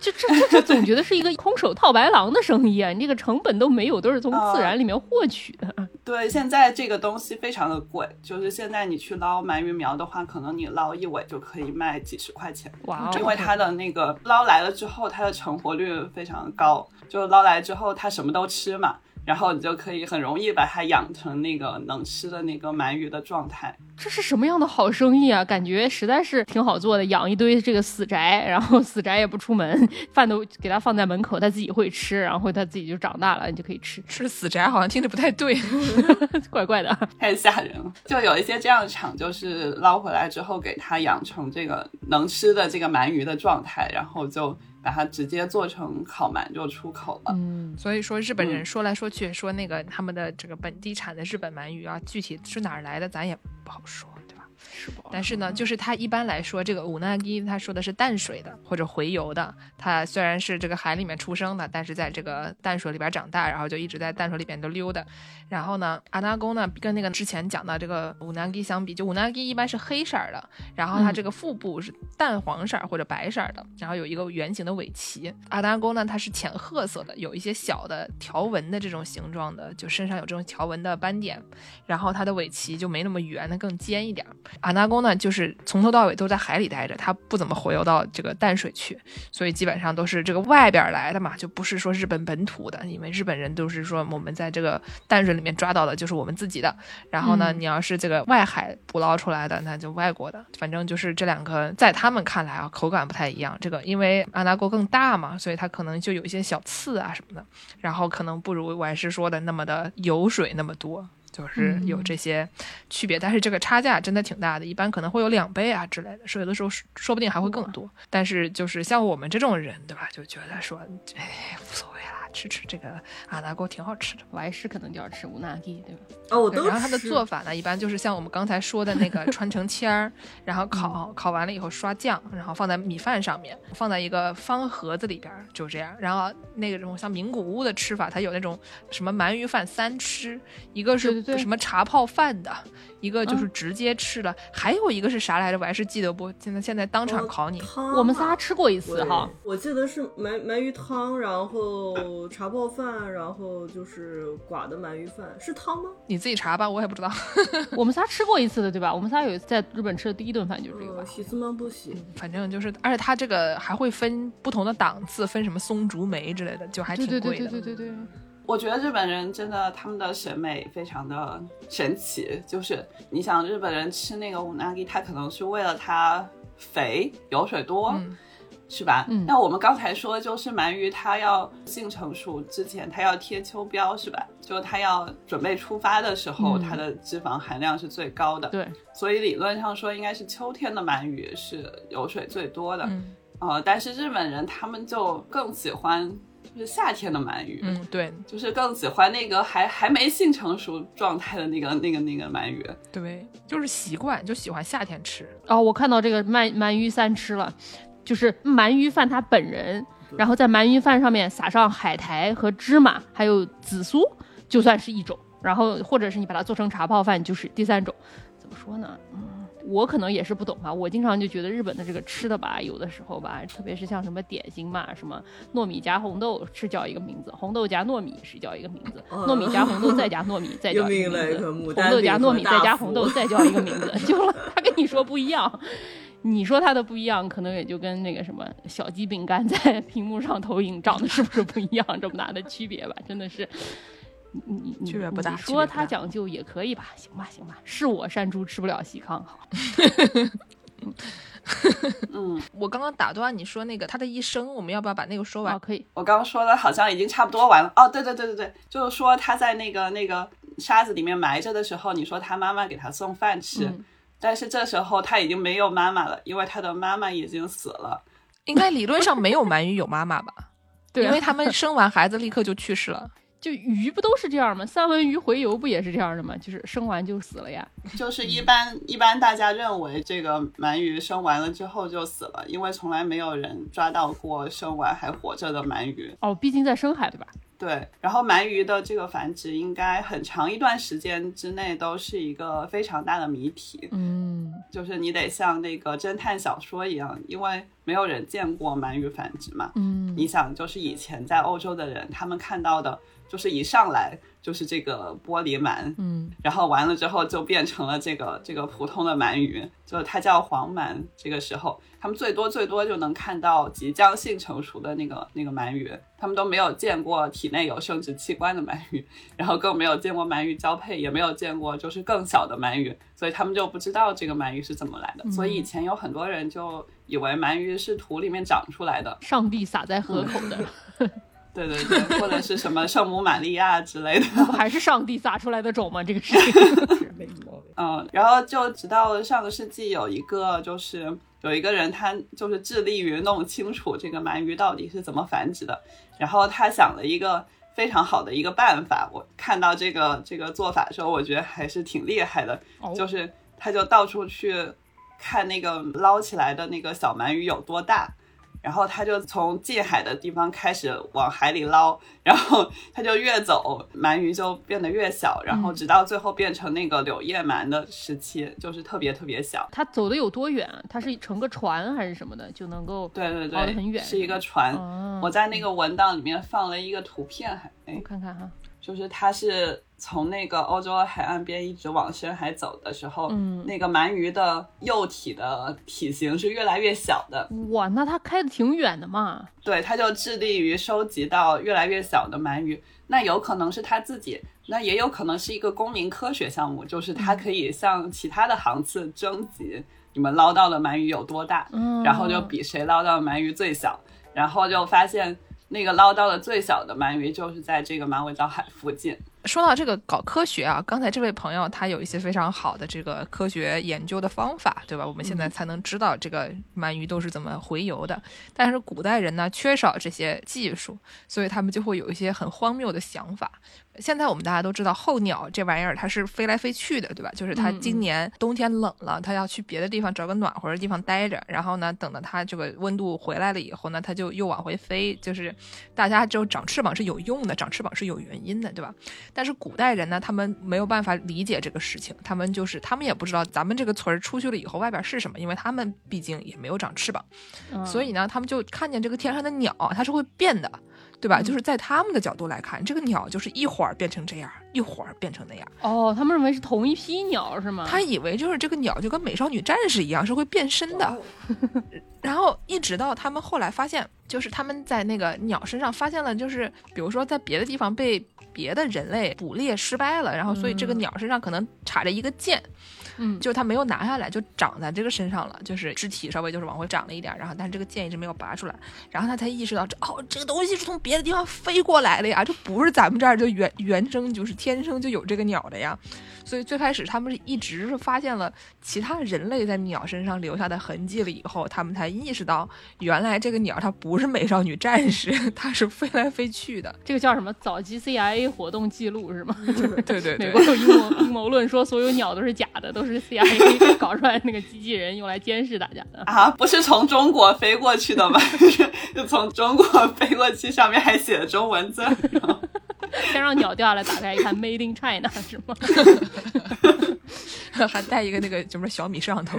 这这这这总觉得是一个空手套白狼的生意啊！你这个成本都没有，都是从自然里面获取的。对，现在这个东西非常的贵，就是现在你去捞鳗鱼苗的话，可能你捞一尾就可以卖几十块钱。哇哦，因为它的那个捞来了之后，它的成活率非常的高，就捞来之后它什么都吃嘛，然后你就可以很容易把它养成那个能吃的那个鳗鱼的状态。这是什么样的好生意啊？感觉实在是挺好做的，养一堆这个死宅，然后死宅也不出门，饭都给它放在门口，它自己会吃，然后它自己就长大了，你就可以吃，吃死宅好像听着不太对。怪怪的。太吓人了！就有一些这样的厂，就是捞回来之后给它养成这个能吃的这个鳗鱼的状态，然后就把它直接做成烤鳗就出口了。嗯，所以说日本人嗯说来说去说那个他们的这个本地产的日本鳗鱼啊，具体是哪儿来的咱也不好说？是不？但是呢，就是它一般来说，这个五纳基它说的是淡水的或者洄游的，它虽然是这个海里面出生的，但是在这个淡水里边长大，然后就一直在淡水里边都溜达。然后呢，阿纳公呢跟那个之前讲的这个五纳基相比，就五纳基一般是黑色儿的，然后它嗯这个腹部是淡黄色儿或者白色儿的，然后有一个圆形的尾鳍。阿纳公呢，它是浅褐色的，有一些小的条纹的这种形状的，就身上有这种条纹的斑点，然后它的尾鳍就没那么圆，它更尖一点儿。阿纳公呢，就是从头到尾都在海里待着，它不怎么回游到这个淡水去，所以基本上都是这个外边来的嘛，就不是说日本本土的，因为日本人都是说我们在这个淡水里面抓到的就是我们自己的，然后呢，你要是这个外海捕捞出来的，那就外国的，反正就是这两个在他们看来啊，口感不太一样。这个因为阿那锅更大嘛，所以它可能就有一些小刺啊什么的，然后可能不如我还是说的那么的油水那么多。就是有这些区别，但是这个差价真的挺大的，一般可能会有两倍啊之类的，所以有的时候说说不定还会更多。但是就是像我们这种人，对吧，就觉得说，哎，无所谓啦，吃吃这个阿达锅挺好吃的。我还是可能就要吃无纳基，对吧？哦，我都对然后它的做法呢，一般就是像我们刚才说的那个 穿成签儿，然后烤，烤完了以后刷酱，然后放在米饭上面，放在一个方盒子里边儿，就这样。然后那个种像名古屋的吃法，它有那种什么鳗鱼饭三吃，一个是什么茶泡饭的，一个就是嗯直接吃的，还有一个是啥来着？我还是记得不？现在现在当场哦考你。汤我们仨啊吃过一次哈，我记得是鳗鳗鱼汤，然后茶泡饭，然后就是寡的鳗鱼饭，是汤吗？你自己查吧，我也不知道。我们仨吃过一次的，对吧？我们仨有一次在日本吃的第一顿饭就是这个吧呃，？喜斯曼不喜。反正就是，而且它这个还会分不同的档次，分什么松竹梅之类的，就还挺贵的。对对对对对对。我觉得日本人真的他们的审美非常的神奇，就是你想日本人吃那个乌纳吉，他可能是为了它肥油水多。嗯是吧？嗯那我们刚才说，就是鳗鱼它要性成熟之前，它要贴秋膘，是吧？就它要准备出发的时候，嗯它的脂肪含量是最高的。对，所以理论上说，应该是秋天的鳗鱼是油水最多的。嗯呃，但是日本人他们就更喜欢就是夏天的鳗鱼。嗯，对就是更喜欢那个还还没性成熟状态的那个那个那个鳗鱼。对，就是习惯，就喜欢夏天吃。哦，我看到这个鳗鳗鱼三吃了，就是鳗鱼饭他本人，然后在鳗鱼饭上面撒上海苔和芝麻，还有紫苏，就算是一种。然后或者是你把它做成茶泡饭，就是第三种。怎么说呢？嗯，我可能也是不懂吧。我经常就觉得日本的这个吃的吧，有的时候吧，特别是像什么点心嘛，什么糯米加红豆是叫一个名字，红豆加糯米是叫一个名字，哦糯米加红豆再 加糯米再叫一个名字红豆加糯米再加红豆再叫一个名字，就他跟你说不一样。你说它的不一样，可能也就跟那个什么小鸡饼干在屏幕上投影长得是不是不一样这么大的区别吧？真的是，你你你区别不大你说它讲究也可以吧？行吧行吧，是我山猪吃不了细糠，好，嗯，我刚刚打断你说那个他的一生，我们要不要把那个说完？哦可以，我刚刚说的好像已经差不多完了。哦，对对对对对，就是说他在那个那个沙子里面埋着的时候，你说他妈妈给他送饭吃，嗯但是这时候他已经没有妈妈了，因为他的妈妈已经死了。应该理论上没有鳗鱼有妈妈吧？对啊因为他们生完孩子立刻就去世了。就鱼不都是这样吗？三文鱼洄游不也是这样的吗？就是生完就死了呀。就是一般一般大家认为这个鳗鱼生完了之后就死了，因为从来没有人抓到过生完还活着的鳗鱼。哦，毕竟在深海对吧？对，然后鳗鱼的这个繁殖应该很长一段时间之内都是一个非常大的谜题，嗯，就是你得像那个侦探小说一样，因为没有人见过鳗鱼繁殖嘛。嗯，你想，就是以前在欧洲的人，他们看到的就是一上来就是这个玻璃鳗，嗯，然后完了之后就变成了这个这个普通的鳗鱼，就是它叫黄鳗。这个时候，他们最多最多就能看到即将性成熟的那个那个鳗鱼，他们都没有见过体内有生殖器官的鳗鱼，然后更没有见过鳗鱼交配，也没有见过就是更小的鳗鱼，所以他们就不知道这个鳗鱼是怎么来的。所以以前有很多人就以为鳗鱼是土里面长出来的，上帝撒在河口的，对对对，或者是什么圣母玛利亚之类的。不还是上帝撒出来的种吗？这个事情。没什么毛病。嗯，然后就直到上个世纪有一个就是有一个人，他就是致力于弄清楚这个鳗鱼到底是怎么繁殖的，然后他想了一个非常好的一个办法。我看到这个这个做法的时候，我觉得还是挺厉害的，哦就是他就到处去看那个捞起来的那个小鳗鱼有多大。然后他就从近海的地方开始往海里捞，然后他就越走，鳗鱼就变得越小，然后直到最后变成那个柳叶鳗的时期，就是特别特别小。他走的有多远？他是乘个船还是什么的就能够？对对对，很远是一个船。哦我在那个文档里面放了一个图片，还哎我看看哈。就是它是从那个欧洲的海岸边一直往深海走的时候，嗯那个鳗鱼的幼体的体型是越来越小的，哇，那它开的挺远的嘛。对，它就致力于收集到越来越小的鳗鱼。那有可能是它自己，那也有可能是一个公民科学项目，就是它可以向其他的航次征集你们捞到的鳗鱼有多大，嗯，然后就比谁捞到的鳗鱼最小，然后就发现那个捞到的最小的鳗鱼就是在这个马尾藻海附近。说到这个搞科学啊，刚才这位朋友他有一些非常好的这个科学研究的方法，对吧？我们现在才能知道这个鳗鱼都是怎么洄游的。但是古代人呢，缺少这些技术，所以他们就会有一些很荒谬的想法。现在我们大家都知道，候鸟这玩意儿它是飞来飞去的，对吧？就是它嗯今年冬天冷了，它要去别的地方找个暖和的地方待着，然后呢，等到它这个温度回来了以后呢，它就又往回飞。就是大家就长翅膀是有用的，长翅膀是有原因的，对吧？但是古代人呢，他们没有办法理解这个事情，他们就是他们也不知道咱们这个村儿出去了以后外边是什么，因为他们毕竟也没有长翅膀，嗯。所以呢，他们就看见这个天上的鸟，它是会变的，对吧？嗯。就是在他们的角度来看，这个鸟就是一会儿变成这样，一会儿变成那样。哦，他们认为是同一批鸟是吗？他以为就是这个鸟就跟美少女战士一样是会变身的，然后一直到他们后来发现，就是他们在那个鸟身上发现了，就是比如说在别的地方被别的人类捕猎失败了，然后所以这个鸟身上可能插着一个剑，嗯，就是它没有拿下来，就长在这个身上了，就是肢体稍微就是往回长了一点，然后但是这个剑一直没有拔出来，然后他才意识到这哦，这个东西是从别的地方飞过来的呀，这不是咱们这儿就原原生就是天生就有这个鸟的呀，所以最开始他们是一直是发现了其他人类在鸟身上留下的痕迹了以后，他们才意识到原来这个鸟它不是美少女战士，它是飞来飞去的，这个叫什么早期 CIA 活动记录是吗？对对对 美国。有阴谋阴谋论说所有鸟都是假的，都是 CIA 搞出来那个机器人用来监视大家的。啊，不是从中国飞过去的吗？就从中国飞过去，上面还写着中文字儿。先让鸟掉下来，打开一看，Made in China 是吗？还带一个那个什么小米摄像头。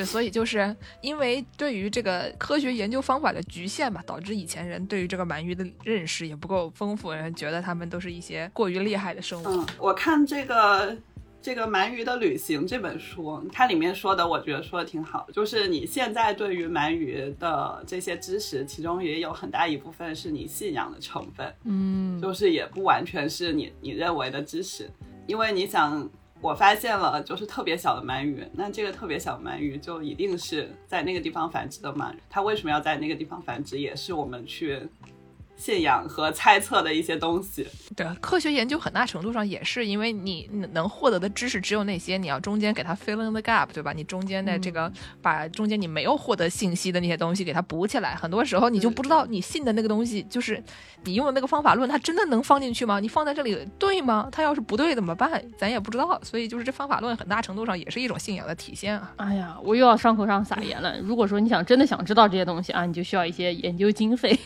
对，所以就是因为对于这个科学研究方法的局限吧，导致以前人对于这个鳗鱼的认识也不够丰富，人觉得他们都是一些过于厉害的生物。嗯，我看这个这个《鳗鱼的旅行》这本书，它里面说的，我觉得说的挺好，就是你现在对于鳗鱼的这些知识，其中也有很大一部分是你信仰的成分，嗯，就是也不完全是你你认为的知识，因为你想。我发现了，就是特别小的鳗鱼，那这个特别小的鳗鱼就一定是在那个地方繁殖的嘛。它为什么要在那个地方繁殖，也是我们去信仰和猜测的一些东西。对，科学研究很大程度上也是因为你能获得的知识只有那些，你要中间给它 fill in the gap，对吧？你中间的这个、把中间你没有获得信息的那些东西给它补起来，很多时候你就不知道你信的那个东西，就是你用的那个方法论，它真的能放进去吗？你放在这里对吗？它要是不对怎么办？咱也不知道。所以就是这方法论很大程度上也是一种信仰的体现啊。哎呀，我又要伤口上撒盐了。如果说你想真的想知道这些东西啊，你就需要一些研究经费。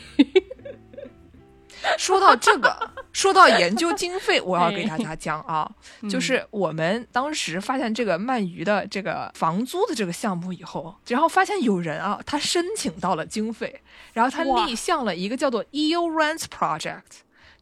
说到这个，说到研究经费，我要给大家讲啊，就是我们当时发现这个鳗鱼的这个房租的这个项目以后，然后发现有人啊，他申请到了经费，然后他立项了一个叫做 Eel Rent Project，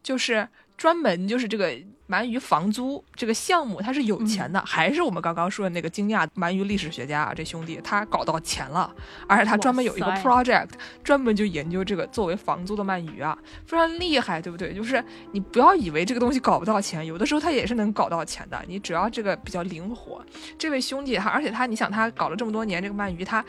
就是专门就是这个鳗鱼房租这个项目，他是有钱的，还是我们刚刚说的那个惊讶鳗鱼历史学家啊，这兄弟他搞到钱了，而且他专门有一个 project，专门就研究这个作为房租的鳗鱼啊，非常厉害，对不对？就是你不要以为这个东西搞不到钱，有的时候他也是能搞到钱的，你只要这个比较灵活。这位兄弟他，而且他，你想他搞了这么多年这个鳗鱼，他。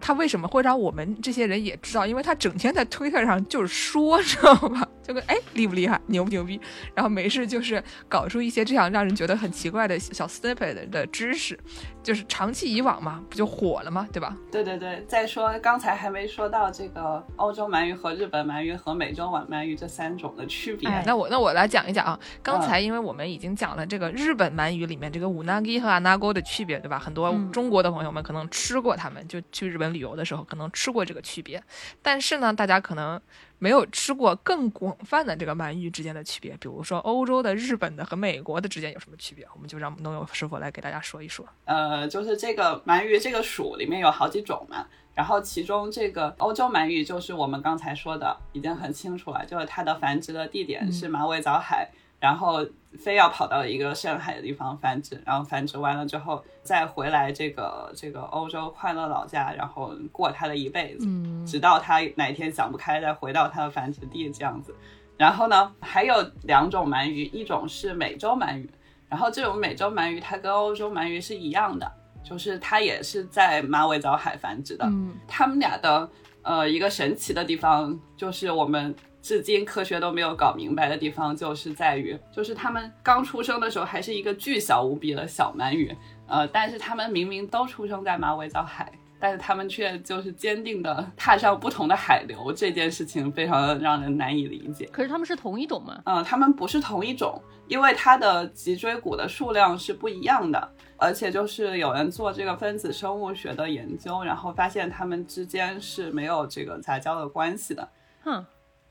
他为什么会让我们这些人也知道？因为他整天在推特上就是说，知道吧？就跟哎厉不厉害，牛不牛逼？然后没事就是搞出一些这样让人觉得很奇怪的小 snippet 的知识，就是长期以往嘛，不就火了吗？对吧？对对对，再说刚才还没说到这个欧洲鳗鱼和日本鳗鱼和美洲晚鳗鱼这三种的区别。哎那我那我来讲一讲啊，刚才因为我们已经讲了这个日本鳗鱼里面这个五 nagi 和 anago 的区别，对吧？很多嗯中国的朋友们可能吃过它们，就去日本旅游的时候可能吃过这个区别。但是呢，大家可能没有吃过更广泛的这个鳗鱼之间的区别，比如说欧洲的、日本的和美国的之间有什么区别？我们就让农友师傅来给大家说一说。呃，就是这个鳗鱼这个属里面有好几种嘛，然后其中这个欧洲鳗鱼就是我们刚才说的，已经很清楚了，就是它的繁殖的地点是马尾藻海。然后非要跑到一个深海的地方繁殖，然后繁殖完了之后再回来这个这个欧洲快乐老家，然后过他的一辈子，直到他哪天想不开再回到他的繁殖地这样子。然后呢，还有两种鳗鱼，一种是美洲鳗鱼，然后这种美洲鳗鱼它跟欧洲鳗鱼是一样的，就是它也是在马尾藻海繁殖的。嗯，它们俩的呃一个神奇的地方就是我们。至今科学都没有搞明白的地方，就是在于，就是他们刚出生的时候还是一个巨小无比的小鳗鱼，呃，但是他们明明都出生在马尾藻海，但是他们却就是坚定的踏上不同的海流，这件事情非常的让人难以理解。可是他们是同一种吗？嗯，他们不是同一种，因为它的脊椎骨的数量是不一样的，而且就是有人做这个分子生物学的研究，然后发现它们之间是没有这个杂交的关系的。哼。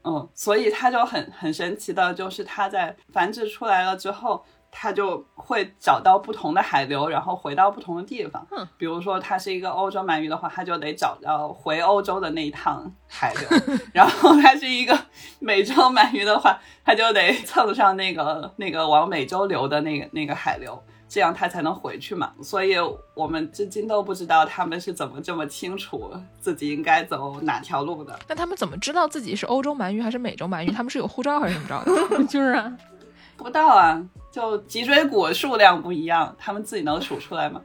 嗯，所以它就很很神奇的，就是它在繁殖出来了之后，它就会找到不同的海流，然后回到不同的地方。嗯，比如说它是一个欧洲鳗鱼的话，它就得找到回欧洲的那一趟海流；然后它是一个美洲鳗鱼的话，它就得蹭上那个那个往美洲流的那个那个海流。这样他才能回去嘛，所以我们至今都不知道他们是怎么这么清楚自己应该走哪条路的。那他们怎么知道自己是欧洲鳗鱼还是美洲鳗鱼？他们是有护照还是怎么着的？就是啊，不知道啊，就脊椎骨数量不一样，他们自己能数出来吗？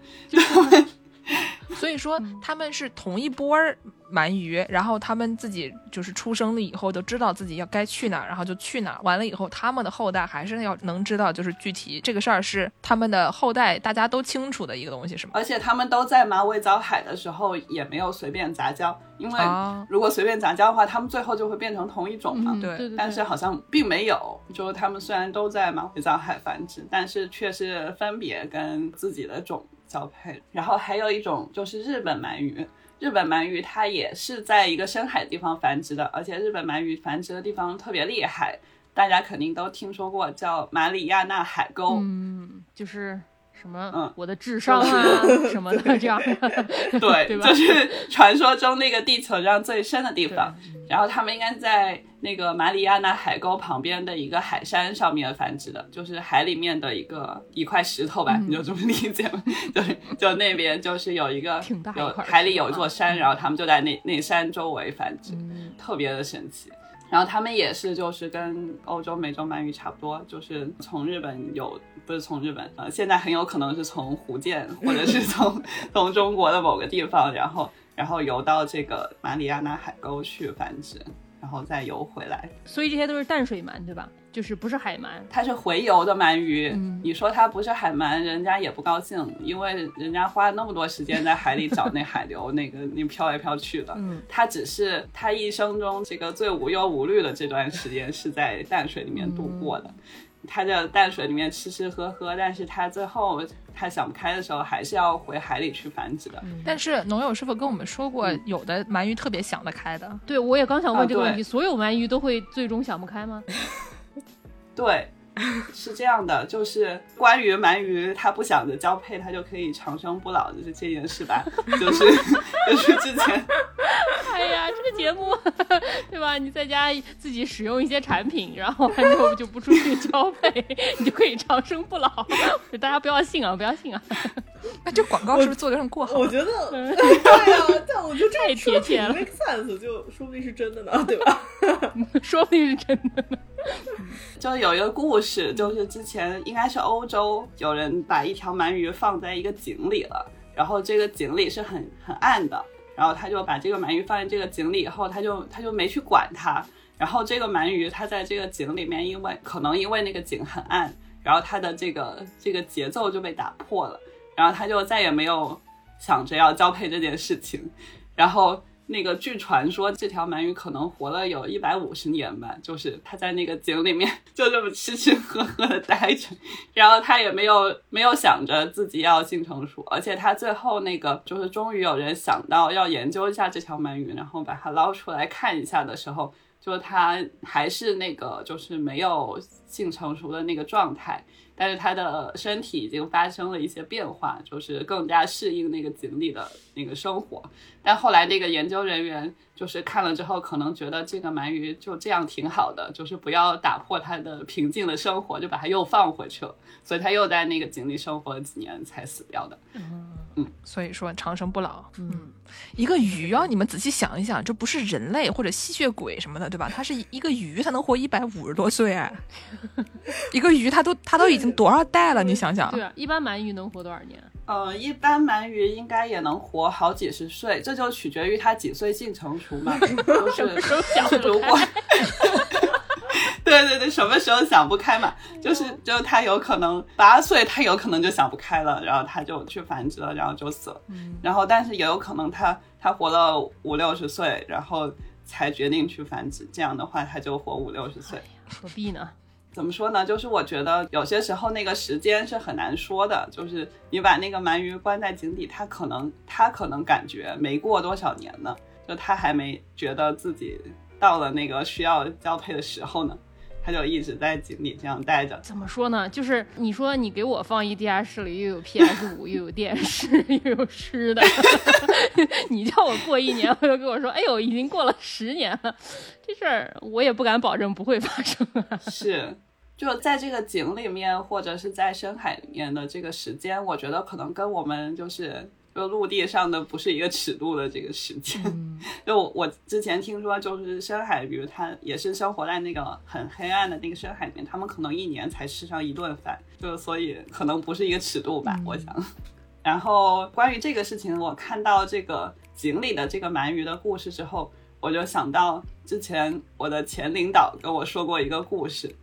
所以说他们是同一波儿。鳗鱼，然后他们自己就是出生了以后都知道自己要该去哪儿，然后就去哪儿。完了以后，他们的后代还是要能知道，就是具体这个事儿是他们的后代大家都清楚的一个东西，是吗？而且他们都在马尾藻海的时候也没有随便杂交，因为如果随便杂交的话，他们最后就会变成同一种嘛。对。但是好像并没有，就是他们虽然都在马尾藻海繁殖，但是却是分别跟自己的种交配。然后还有一种就是日本鳗鱼。日本鳗鱼它也是在一个深海地方繁殖的，而且日本鳗鱼繁殖的地方特别厉害，大家肯定都听说过，叫马里亚纳海沟。嗯，就是。什么？嗯，我的智商啊，什么的，这样 对，对就是传说中那个地球上最深的地方。然后他们应该在那个马里亚纳海沟旁边的一个海山上面繁殖的，就是海里面的一个一块石头吧，你就这么理解吗。就是就那边就是有一个有海里有一座山，然后他们就在那那山周围繁殖，特别的神奇。然后他们也是，就是跟欧洲美洲鳗鱼差不多，就是从日本有，不是从日本，呃，现在很有可能是从福建或者是从 从中国的某个地方，然后然后游到这个马里亚纳海沟去繁殖。然后再游回来，所以这些都是淡水鳗，对吧？就是不是海鳗，它是洄游的鳗鱼。你说它不是海鳗，人家也不高兴，因为人家花了那么多时间在海里找那海流，那个那飘来飘去的。嗯，它只是它一生中这个最无忧无虑的这段时间是在淡水里面度过的。它在淡水里面吃吃喝喝，但是它最后它想不开的时候，还是要回海里去繁殖的。但是农友师傅跟我们说过，有的鳗鱼特别想得开的。对，我也刚想问这个问题，所有鳗鱼都会最终想不开吗？对。是这样的，就是关于鳗鱼，它不想着交配，它就可以长生不老的这这件事吧，就是 就是之前，哎呀，这个节目对吧？你在家自己使用一些产品，然后就就不出去交配，你就可以长生不老。大家不要信啊，不要信啊！那这广告是不是做的很过好？我觉得对呀，但我觉得太贴切了，make sense，就说不定是真的呢，对吧？说不定是真的呢。就有一个故事，就是之前应该是欧洲有人把一条鳗鱼放在一个井里了，然后这个井里是很很暗的，然后他就把这个鳗鱼放在这个井里以后，他就他就没去管它，然后这个鳗鱼它在这个井里面，因为可能因为那个井很暗，然后它的这个这个节奏就被打破了，然后他就再也没有想着要交配这件事情，然后。那个据传说，这条鳗鱼可能活了有一百五十年吧，就是它在那个井里面 就这么吃吃喝喝的待着，然后它也没有没有想着自己要性成熟，而且它最后那个就是终于有人想到要研究一下这条鳗鱼，然后把它捞出来看一下的时候，就是他还是那个就是没有性成熟的那个状态，但是他的身体已经发生了一些变化，就是更加适应那个井里的那个生活。但后来那个研究人员就是看了之后，可能觉得这个鳗鱼就这样挺好的，就是不要打破它的平静的生活，就把它又放回去了。所以它又在那个井里生活了几年才死掉的。嗯所以说长生不老。嗯，一个鱼啊，你们仔细想一想，这不是人类或者吸血鬼什么的，对吧？它是一个鱼，它能活一百五十多岁哎。一个鱼，它都它都已经多少代了？你想想对，啊，一般鳗鱼能活多少年？呃，一般鳗鱼应该也能活好几十岁，这就取决于它几岁性成熟嘛。就是就是 如果，对对对，什么时候想不开嘛？就是就是他有可能八岁，他有可能就想不开了，然后他就去繁殖了，然后就死了。然后但是也有可能他他活了五六十岁，然后才决定去繁殖，这样的话他就活五六十岁。何必呢？怎么说呢？就是我觉得有些时候那个时间是很难说的。就是你把那个鳗鱼关在井底，它可能它可能感觉没过多少年呢，就他还没觉得自己到了那个需要交配的时候呢，他就一直在井里这样待着。怎么说呢？就是你说你给我放一地下室里，又有 PS 五，又有电视，又有吃的，你叫我过一年，我就跟我说，哎呦，已经过了十年了，这事儿我也不敢保证不会发生啊。是，就在这个井里面或者是在深海里面的这个时间，我觉得可能跟我们就是就陆地上的不是一个尺度的这个时间。就我我之前听说，就是深海鱼它也是生活在那个很黑暗的那个深海里面，他们可能一年才吃上一顿饭，就所以可能不是一个尺度吧，我想。然后关于这个事情，我看到这个井里的这个鳗鱼的故事之后，我就想到之前我的前领导跟我说过一个故事，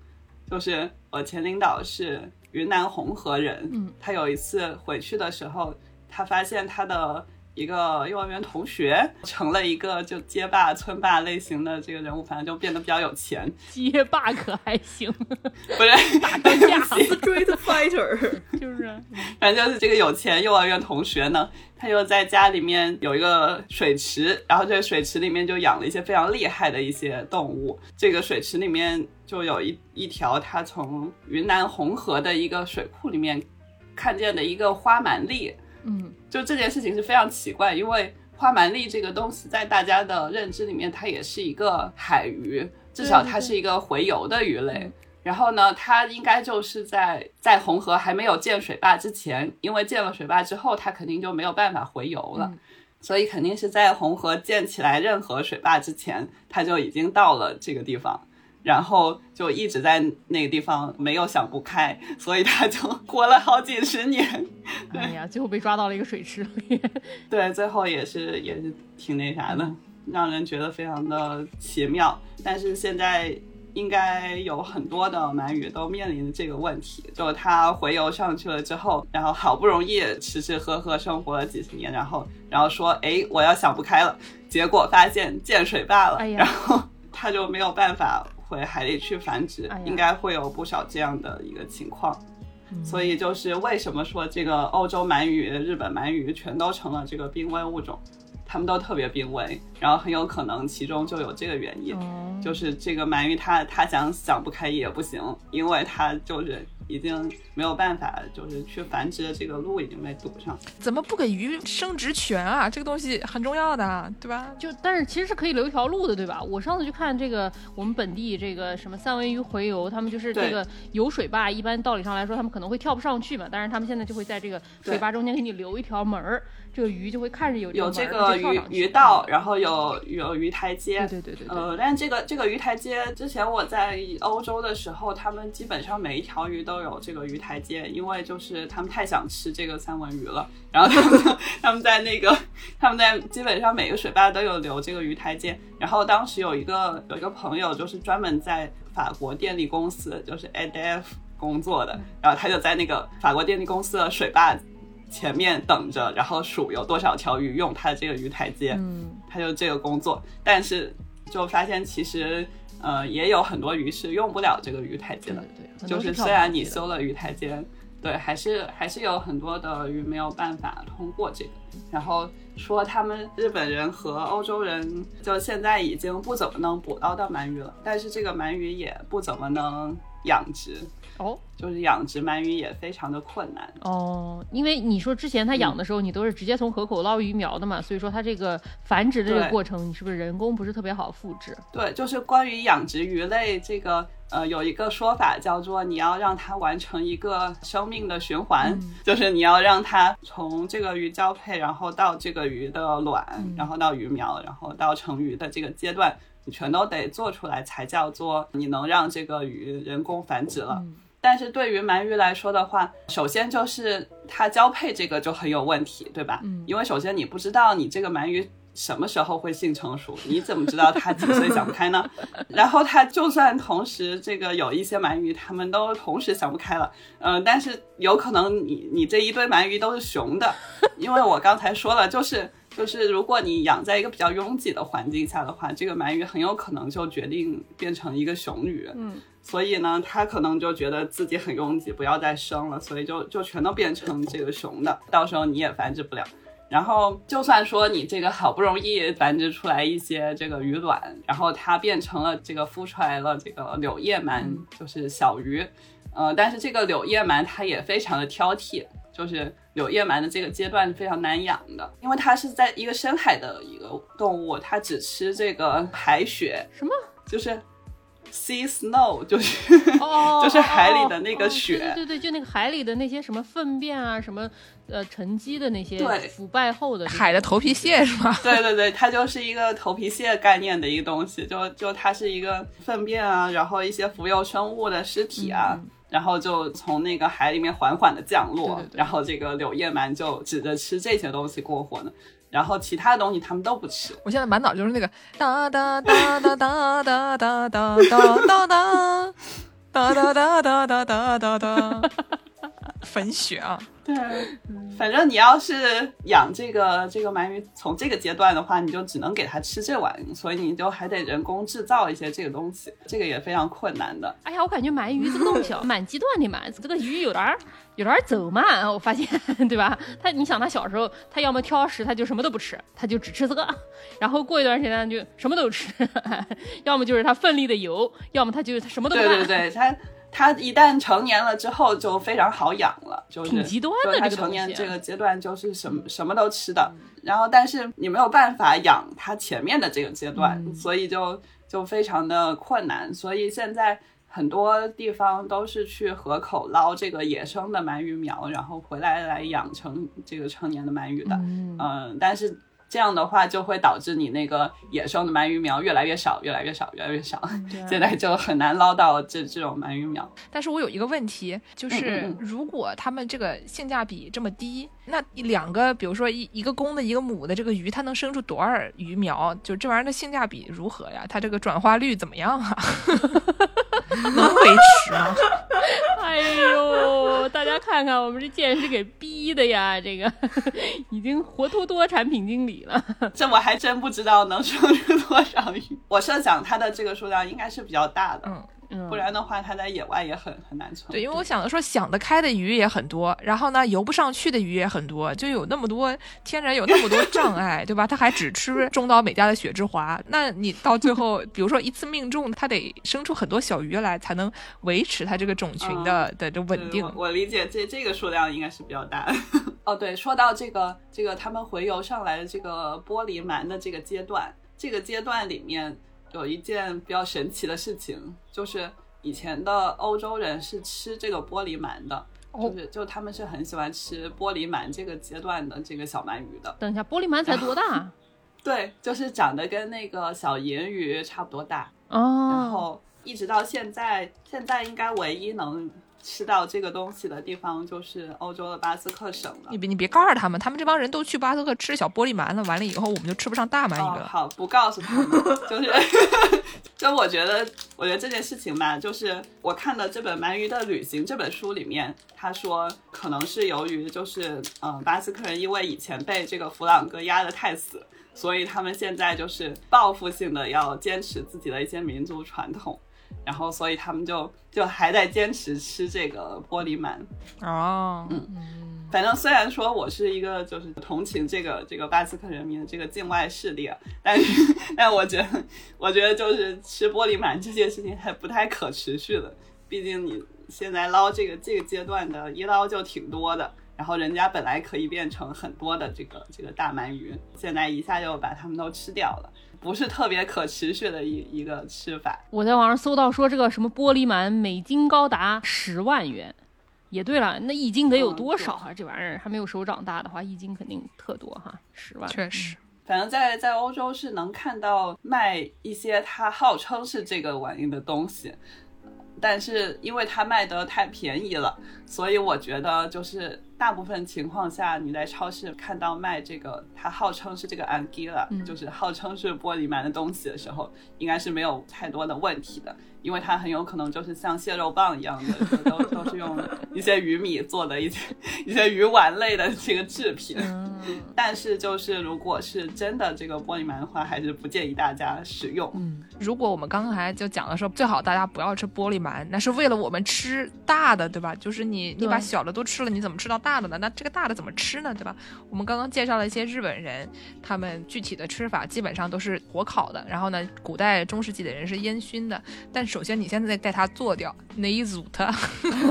就是我前领导是云南红河人，嗯，他有一次回去的时候，他发现他的一个幼儿园同学成了一个就街霸、村霸类型的这个人物，反正就变得比较有钱，街霸可还行，不是打个架，Street Fighter，就是反正就是这个有钱幼儿园同学呢，他又在家里面有一个水池，然后这个水池里面就养了一些非常厉害的一些动物。这个水池里面就有一一条他从云南红河的一个水库里面看见的一个花蛮栗。嗯，就这件事情是非常奇怪，因为花蛮力这个东西在大家的认知里面，它也是一个海鱼，至少它是一个洄游的鱼类。然后呢，它应该就是在在红河还没有建水坝之前，因为建了水坝之后，它肯定就没有办法洄游了，所以肯定是在红河建起来任何水坝之前，它就已经到了这个地方。然后就一直在那个地方没有想不开，所以他就 活了好几十年。哎呀，最后被抓到了一个水池里。对，最后也是也是挺那啥的，让人觉得非常的奇妙。但是现在应该有很多的鳗鱼都面临这个问题，就它洄游上去了之后，然后好不容易吃吃喝喝生活了几十年，然后然后说，哎，我要想不开了，结果发现建水坝了，哎然后它就没有办法回海里去繁殖，哎应该会有不少这样的一个情况。所以就是为什么说这个欧洲鳗鱼、日本鳗鱼全都成了这个濒危物种，它们都特别濒危，然后很有可能其中就有这个原因，哦就是这个鳗鱼它它想想不开也不行，因为它就是已经没有办法，就是去繁殖的这个路已经被堵上。怎么不给鱼生殖权啊？这个东西很重要的，对吧？就但是其实是可以留一条路的，对吧？我上次去看这个我们本地这个什么三文鱼洄游，他们就是这个有水坝，一般道理上来说他们可能会跳不上去嘛，但是他们现在就会在这个水坝中间给你留一条门儿，这个鱼就会看着有有这个鱼鱼道，然后有有鱼台阶，对对对对对，呃，但是这个这个鱼台阶，之前我在欧洲的时候，他们基本上每一条鱼都有这个鱼台阶，因为就是他们太想吃这个三文鱼了，然后他们他们在那个他们在基本上每个水坝都有留这个鱼台阶，然后当时有一个有一个朋友就是专门在法国电力公司就是 ADF 工作的，然后他就在那个法国电力公司的水坝前面等着，然后数有多少条鱼用它的这个鱼台阶，嗯，他就这个工作，但是就发现其实呃也有很多鱼是用不了这个鱼台阶的，对对对，就是虽然你修了鱼台阶，对，还是还是有很多的鱼没有办法通过这个。然后说他们日本人和欧洲人就现在已经不怎么能捕捞到鳗鱼了，但是这个鳗鱼也不怎么能养殖。哦，就是养殖鳗鱼也非常的困难。哦，因为你说之前他养的时候，你都是直接从河口捞鱼苗的嘛，所以说它这个繁殖的这个过程，你是不是人工不是特别好复制？对，就是关于养殖鱼类这个，呃，有一个说法叫做你要让它完成一个生命的循环，就是你要让它从这个鱼交配，然后到这个鱼的卵，然后到鱼苗，然后到成鱼的这个阶段，你全都得做出来，才叫做你能让这个鱼人工繁殖了。但是对于鳗鱼来说的话，首先就是它交配这个就很有问题，对吧？嗯，因为首先你不知道你这个鳗鱼什么时候会性成熟，你怎么知道它几岁想不开呢？然后它就算同时这个有一些鳗鱼，它们都同时想不开了，嗯，但是有可能你你这一堆鳗鱼都是雄的，因为我刚才说了，就是就是如果你养在一个比较拥挤的环境下的话，这个鳗鱼很有可能就决定变成一个雄鱼，嗯。所以呢，它可能就觉得自己很拥挤，不要再生了，所以就就全都变成这个雄的，到时候你也繁殖不了。然后就算说你这个好不容易繁殖出来一些这个鱼卵，然后它变成了这个孵出来了这个柳叶鳗，就是小鱼，呃，但是这个柳叶鳗它也非常的挑剔，就是柳叶鳗的这个阶段是非常难养的，因为它是在一个深海的一个动物，它只吃这个海雪，什么就是。Sea snow 就是就是海里的那个雪，对对对，就那个海里的那些什么粪便啊，什么呃沉积的那些对腐败后的海的头皮屑是吗？对对对，它就是一个头皮屑概念的一个东西，就就它是一个粪便啊，然后一些浮游生物的尸体啊，然后就从那个海里面缓缓的降落，然后这个柳叶鳗就指着吃这些东西过活呢。然后其他的东西他们都不吃。我现在满脑就是那个哒哒哒哒哒哒哒哒哒哒哒哒哒哒哒哒哒哒哒，粉雪啊。对，反正你要是养这个这个鳗鱼，从这个阶段的话，你就只能给它吃这玩意，所以你就还得人工制造一些这个东西，这个也非常困难的。哎呀，我感觉鳗鱼这个东西蛮极端的嘛，这个鱼有点儿有点走慢，我发现，对吧？它，你想它小时候，它要么挑食，它就什么都不吃，它就只吃这个，然后过一段时间就什么都吃，要么就是它奋力的游，要么它就它什么都不干。对对对，它。它一旦成年了之后就非常好养了，就是挺极端的。它成年这个阶段就是什么什么都吃的，然后但是你没有办法养它前面的这个阶段，所以就就非常的困难。所以现在很多地方都是去河口捞这个野生的鳗鱼苗，然后回来来养成这个成年的鳗鱼的。嗯，但是。这样的话就会导致你那个野生的鳗鱼苗越来越少，越来越少，越来越少。现在就很难捞到这这种鳗鱼苗。但是我有一个问题，就是如果他们这个性价比这么低，那两个，比如说一一个公的，一个母的这个鱼，它能生出多少鱼苗？就这玩意儿的性价比如何呀？它这个转化率怎么样啊？能维持吗？哎呦，大家看看我们这见识给逼的呀！这个已经活脱脱产品经理了，这我还真不知道能生出多少鱼。我设想它的这个数量应该是比较大的。嗯。不然的话，它在野外也很很难存。对，因为我想的说，想得开的鱼也很多，然后呢，游不上去的鱼也很多，就有那么多天然有那么多障碍，对吧？它还只吃中岛美嘉的雪之华，那你到最后，比如说一次命中，它得生出很多小鱼来，才能维持它这个种群的的这稳定。我理解这这个数量应该是比较大。哦，对，说到这个这个他们回游上来的这个玻璃鳗的这个阶段，这个阶段里面。有一件比较神奇的事情，就是以前的欧洲人是吃这个玻璃鳗的，就是就他们是很喜欢吃玻璃鳗这个阶段的这个小鳗鱼的。等一下，玻璃鳗才多大？对，就是长得跟那个小银鱼差不多大。哦。然后一直到现在，现在应该唯一能。吃到这个东西的地方就是欧洲的巴斯克省了。你别你别告诉他们，他们这帮人都去巴斯克吃小玻璃鳗了。完了以后，我们就吃不上大鳗鱼了。好，不告诉他们。就是，就我觉得，我觉得这件事情吧，就是我看的这本《鳗鱼的旅行》这本书里面，他说可能是由于就是，嗯，巴斯克人因为以前被这个弗朗哥压得太死，所以他们现在就是报复性的要坚持自己的一些民族传统。然后所以他们就就还在坚持吃这个玻璃鳗。哦，嗯反正虽然说我是一个就是同情这个这个巴斯克人民的这个境外势力，啊，但是但我觉得我觉得就是吃玻璃鳗这件事情还不太可持续的，毕竟你现在捞这个这个阶段的一捞就挺多的，然后人家本来可以变成很多的这个这个大鳗鱼，现在一下就把它们都吃掉了，不是特别可持续的一一个吃法。我在网上搜到说这个什么玻璃鳗每斤高达十万元，也对了，那一斤得有多少啊？这玩意儿还没有手掌大的话，一斤肯定特多哈，十万。确实，反正在在欧洲是能看到卖一些它号称是这个玩意的东西，但是因为它卖的太便宜了，所以我觉得就是大部分情况下你在超市看到卖这个它号称是这个 angila，、嗯就是号称是玻璃鳗的东西的时候，应该是没有太多的问题的，因为它很有可能就是像蟹肉棒一样的，都都是用一些鱼米做的一些一些鱼丸类的这个制品。嗯但是就是如果是真的这个玻璃鳗的话，还是不建议大家使用。嗯，如果我们刚才就讲的说，最好大家不要吃玻璃鳗，那是为了我们吃大的，对吧？就是你你你把小的都吃了，你怎么吃到大的呢？那这个大的怎么吃呢，对吧？我们刚刚介绍了一些日本人，他们具体的吃法基本上都是火烤的，然后呢，古代中世纪的人是烟熏的。但首先你现在带它做掉，哪一组它？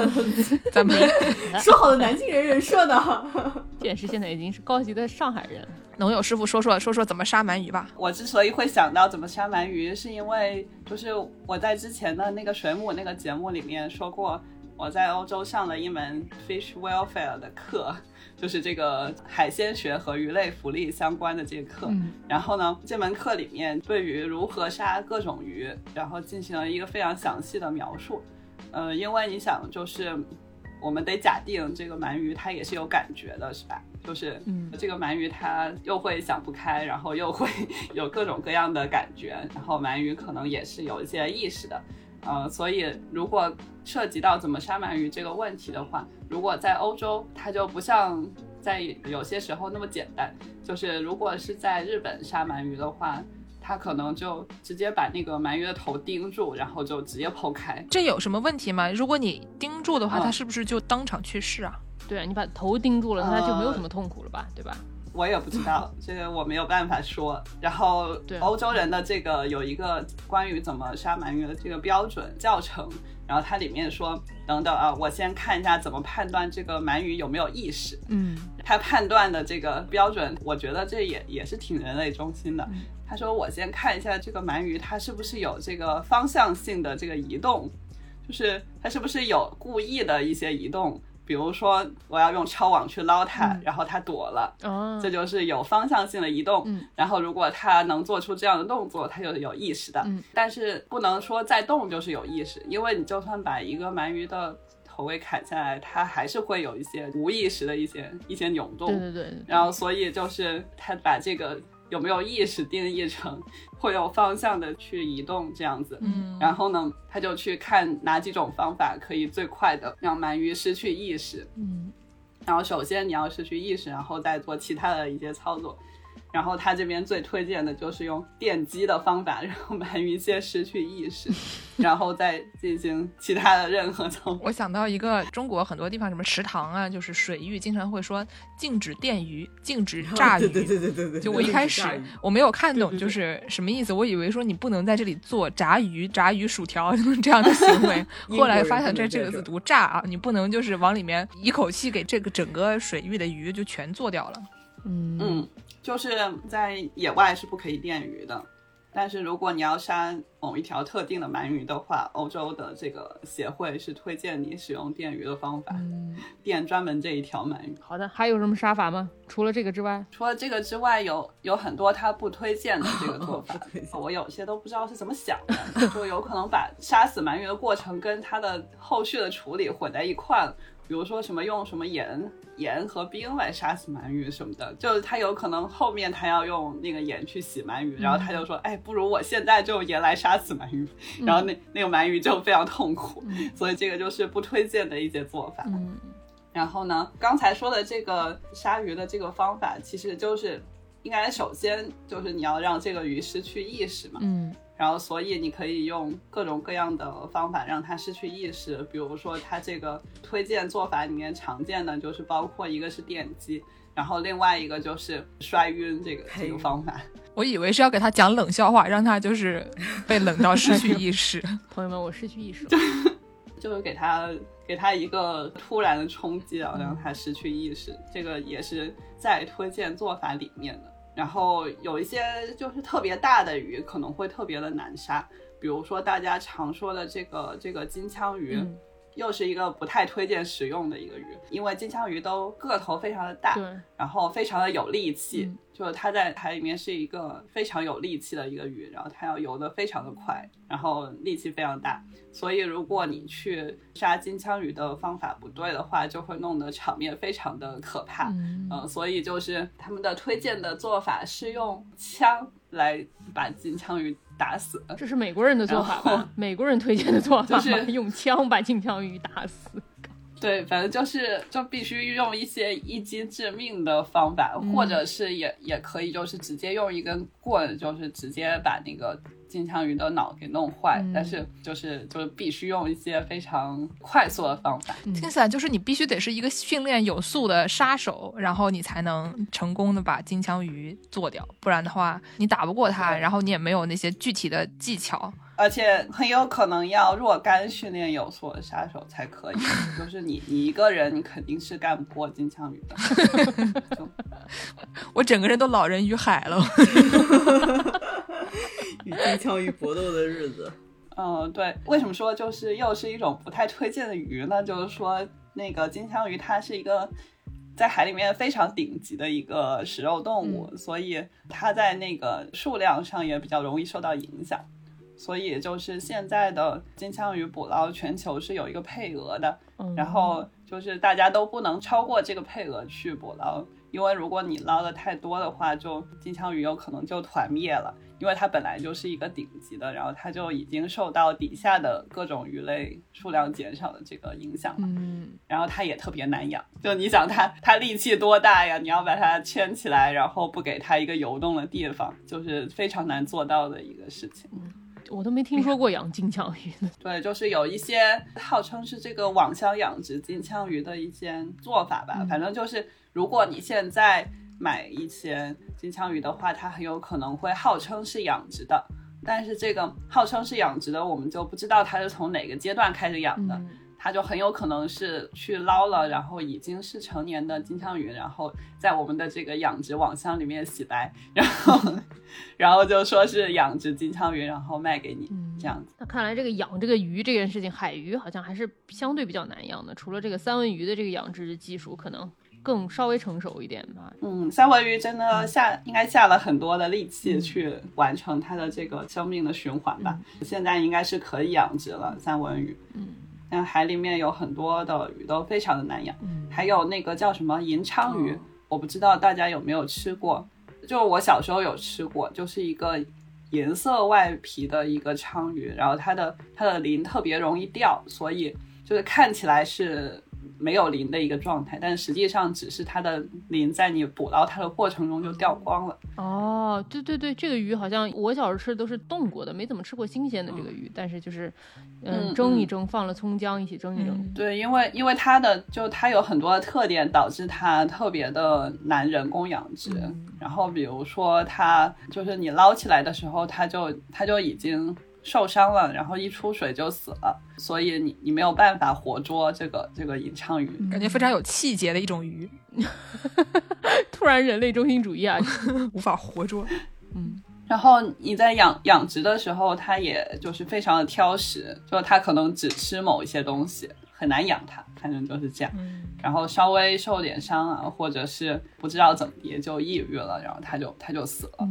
咱们 说好的南京人人设呢？剑师现在已经是高级的上海人了。农友师傅说说说说怎么杀鳗鱼吧。我之所以会想到怎么杀鳗鱼，是因为就是我在之前的那个水母那个节目里面说过，我在欧洲上了一门 fish welfare 的课，就是这个海鲜学和鱼类福利相关的这个课。嗯然后呢，这门课里面对于如何杀各种鱼，然后进行了一个非常详细的描述。呃，因为你想，就是我们得假定这个鳗鱼它也是有感觉的，是吧？就是嗯这个鳗鱼它又会想不开，然后又会有各种各样的感觉，然后鳗鱼可能也是有一些意识的。呃，所以如果涉及到怎么杀鳗鱼这个问题的话，如果在欧洲，它就不像在有些时候那么简单。就是如果是在日本杀鳗鱼的话，它可能就直接把那个鳗鱼的头钉住，然后就直接剖开。这有什么问题吗？如果你钉住的话，嗯它是不是就当场去世啊？对啊，你把头钉住了，那就没有呃什么痛苦了吧？对吧？我也不知道，这个我没有办法说。然后对欧洲人的这个有一个关于怎么杀鳗鱼的这个标准教程，然后它里面说，等等啊，我先看一下怎么判断这个鳗鱼有没有意识。嗯他判断的这个标准，我觉得这也也是挺人类中心的。他说，我先看一下这个鳗鱼它是不是有这个方向性的这个移动，就是它是不是有故意的一些移动。比如说，我要用抄网去捞它，嗯然后它躲了，哦，这就是有方向性的移动。嗯然后如果它能做出这样的动作，它就是有意识的。嗯但是不能说再动就是有意识，因为你就算把一个鳗鱼的头尾砍下来，它还是会有一些无意识的一些一些扭动。对对对对，然后所以就是它把这个有没有意识定义成会有方向的去移动这样子。嗯然后呢，他就去看哪几种方法可以最快的让鳗鱼失去意识。嗯然后首先你要失去意识，然后再做其他的一些操作。然后他这边最推荐的就是用电击的方法，让鳗鱼先失去意识，然后再进行其他的任何操作。我想到一个中国很多地方什么池塘啊，就是水域经常会说禁止电鱼，禁止炸鱼。对对对对对对。就我一开始我没有看懂就是什么意思，我以为说你不能在这里做炸鱼、炸鱼薯条 这样的行为，后来发现这这个字读炸啊，你不能就是往里面一口气给这个整个水域的鱼就全做掉了。嗯嗯，就是在野外是不可以电鱼的，但是如果你要杀某一条特定的鳗鱼的话，欧洲的这个协会是推荐你使用电鱼的方法，嗯，电专门这一条鳗鱼。好的，还有什么杀法吗？除了这个之外，除了这个之外，有有很多他不推荐的这个做法 我有些都不知道是怎么想的，就有可能把杀死鳗鱼的过程跟它的后续的处理混在一块了。比如说什么用什么盐、盐和冰来杀死鳗鱼什么的，就是他有可能后面他要用那个盐去洗鳗鱼，然后他就说，哎，不如我现在就用盐来杀死鳗鱼，然后那那个鳗鱼就非常痛苦，所以这个就是不推荐的一些做法。嗯。然后呢，刚才说的这个杀鱼的这个方法，其实就是应该首先就是你要让这个鱼失去意识嘛。嗯然后所以你可以用各种各样的方法让它失去意识，比如说它这个推荐做法里面常见的就是包括一个是电击，然后另外一个就是摔晕这个这个方法。我以为是要给他讲冷笑话，让他就是被冷到失去意识。朋友们，我失去意识了。就是给他给他一个突然的冲击啊，让他失去意识。这个也是在推荐做法里面的。然后有一些就是特别大的鱼可能会特别的难杀，比如说大家常说的这个这个金枪鱼，又是一个不太推荐食用的一个鱼，因为金枪鱼都个头非常的大，然后非常的有力气。就是它在海里面是一个非常有力气的一个鱼，然后它要游得非常的快，然后力气非常大，所以如果你去杀金枪鱼的方法不对的话，就会弄得场面非常的可怕。嗯，所以就是他们的推荐的做法是用枪来把金枪鱼打死。这是美国人的做法吧？美国人推荐的做法就是 用枪把金枪鱼打死。对，反正就是就必须用一些一击致命的方法，或者是也也可以就是直接用一根棍，就是直接把那个金枪鱼的脑给弄坏。但是就是就是必须用一些非常快速的方法。听起来就是你必须得是一个训练有素的杀手，然后你才能成功的把金枪鱼做掉，不然的话你打不过它，然后你也没有那些具体的技巧。而且很有可能要若干训练有素的杀手才可以，就是你你一个人你肯定是干不过金枪鱼的。我整个人都老人与海了，与金枪鱼搏斗的日子。嗯，对。为什么说就是又是一种不太推荐的鱼呢？就是说那个金枪鱼它是一个在海里面非常顶级的一个食肉动物，所以它在那个数量上也比较容易受到影响。所以就是现在的金枪鱼捕捞，全球是有一个配额的，然后就是大家都不能超过这个配额去捕捞，因为如果你捞的太多的话，就金枪鱼有可能就团灭了，因为它本来就是一个顶级的，然后它就已经受到底下的各种鱼类数量减少的这个影响了，嗯，然后它也特别难养，就你想它它力气多大呀？你要把它圈起来，然后不给它一个游动的地方，就是非常难做到的一个事情。我都没听说过养金枪鱼的。对，就是有一些号称是这个网箱养殖金枪鱼的一些做法吧。反正就是，如果你现在买一些金枪鱼的话，它很有可能会号称是养殖的，但是这个号称是养殖的，我们就不知道它是从哪个阶段开始养的。它就很有可能是去捞了，然后已经是成年的金枪鱼，然后在我们的这个养殖网箱里面洗白，然后，然后就说是养殖金枪鱼，然后卖给你这样子。那看来这个养这个鱼这件事情，海鱼好像还是相对比较难养的。除了这个三文鱼的这个养殖技术可能更稍微成熟一点吧。嗯，三文鱼真的下应该下了很多的力气去完成它的这个生命的循环吧。现在应该是可以养殖了三文鱼。嗯。那海里面有很多的鱼都非常的难养，还有那个叫什么银鲳鱼，我不知道大家有没有吃过，就我小时候有吃过，就是一个银色外皮的一个鲳鱼，然后它的它的鳞特别容易掉，所以就是看起来是。没有鳞的一个状态，但实际上只是它的鳞在你捕捞它的过程中就掉光了。哦，对对对，这个鱼好像我小时候吃的都是冻过的，没怎么吃过新鲜的这个鱼。但是就是，嗯，蒸一蒸，放了葱姜一起蒸一蒸。对，因为因为它的就它有很多的特点，导致它特别的难人工养殖。然后比如说它就是你捞起来的时候，它就它就已经。受伤了，然后一出水就死了，所以你你没有办法活捉这个这个吟唱鱼，感觉非常有气节的一种鱼。突然人类中心主义啊，无法活捉。嗯，然后你在养养殖的时候，它也就是非常的挑食，就它可能只吃某一些东西。很难养它，反正就是这样。然后稍微受点伤啊，或者是不知道怎么也就抑郁了，然后它就它就死了。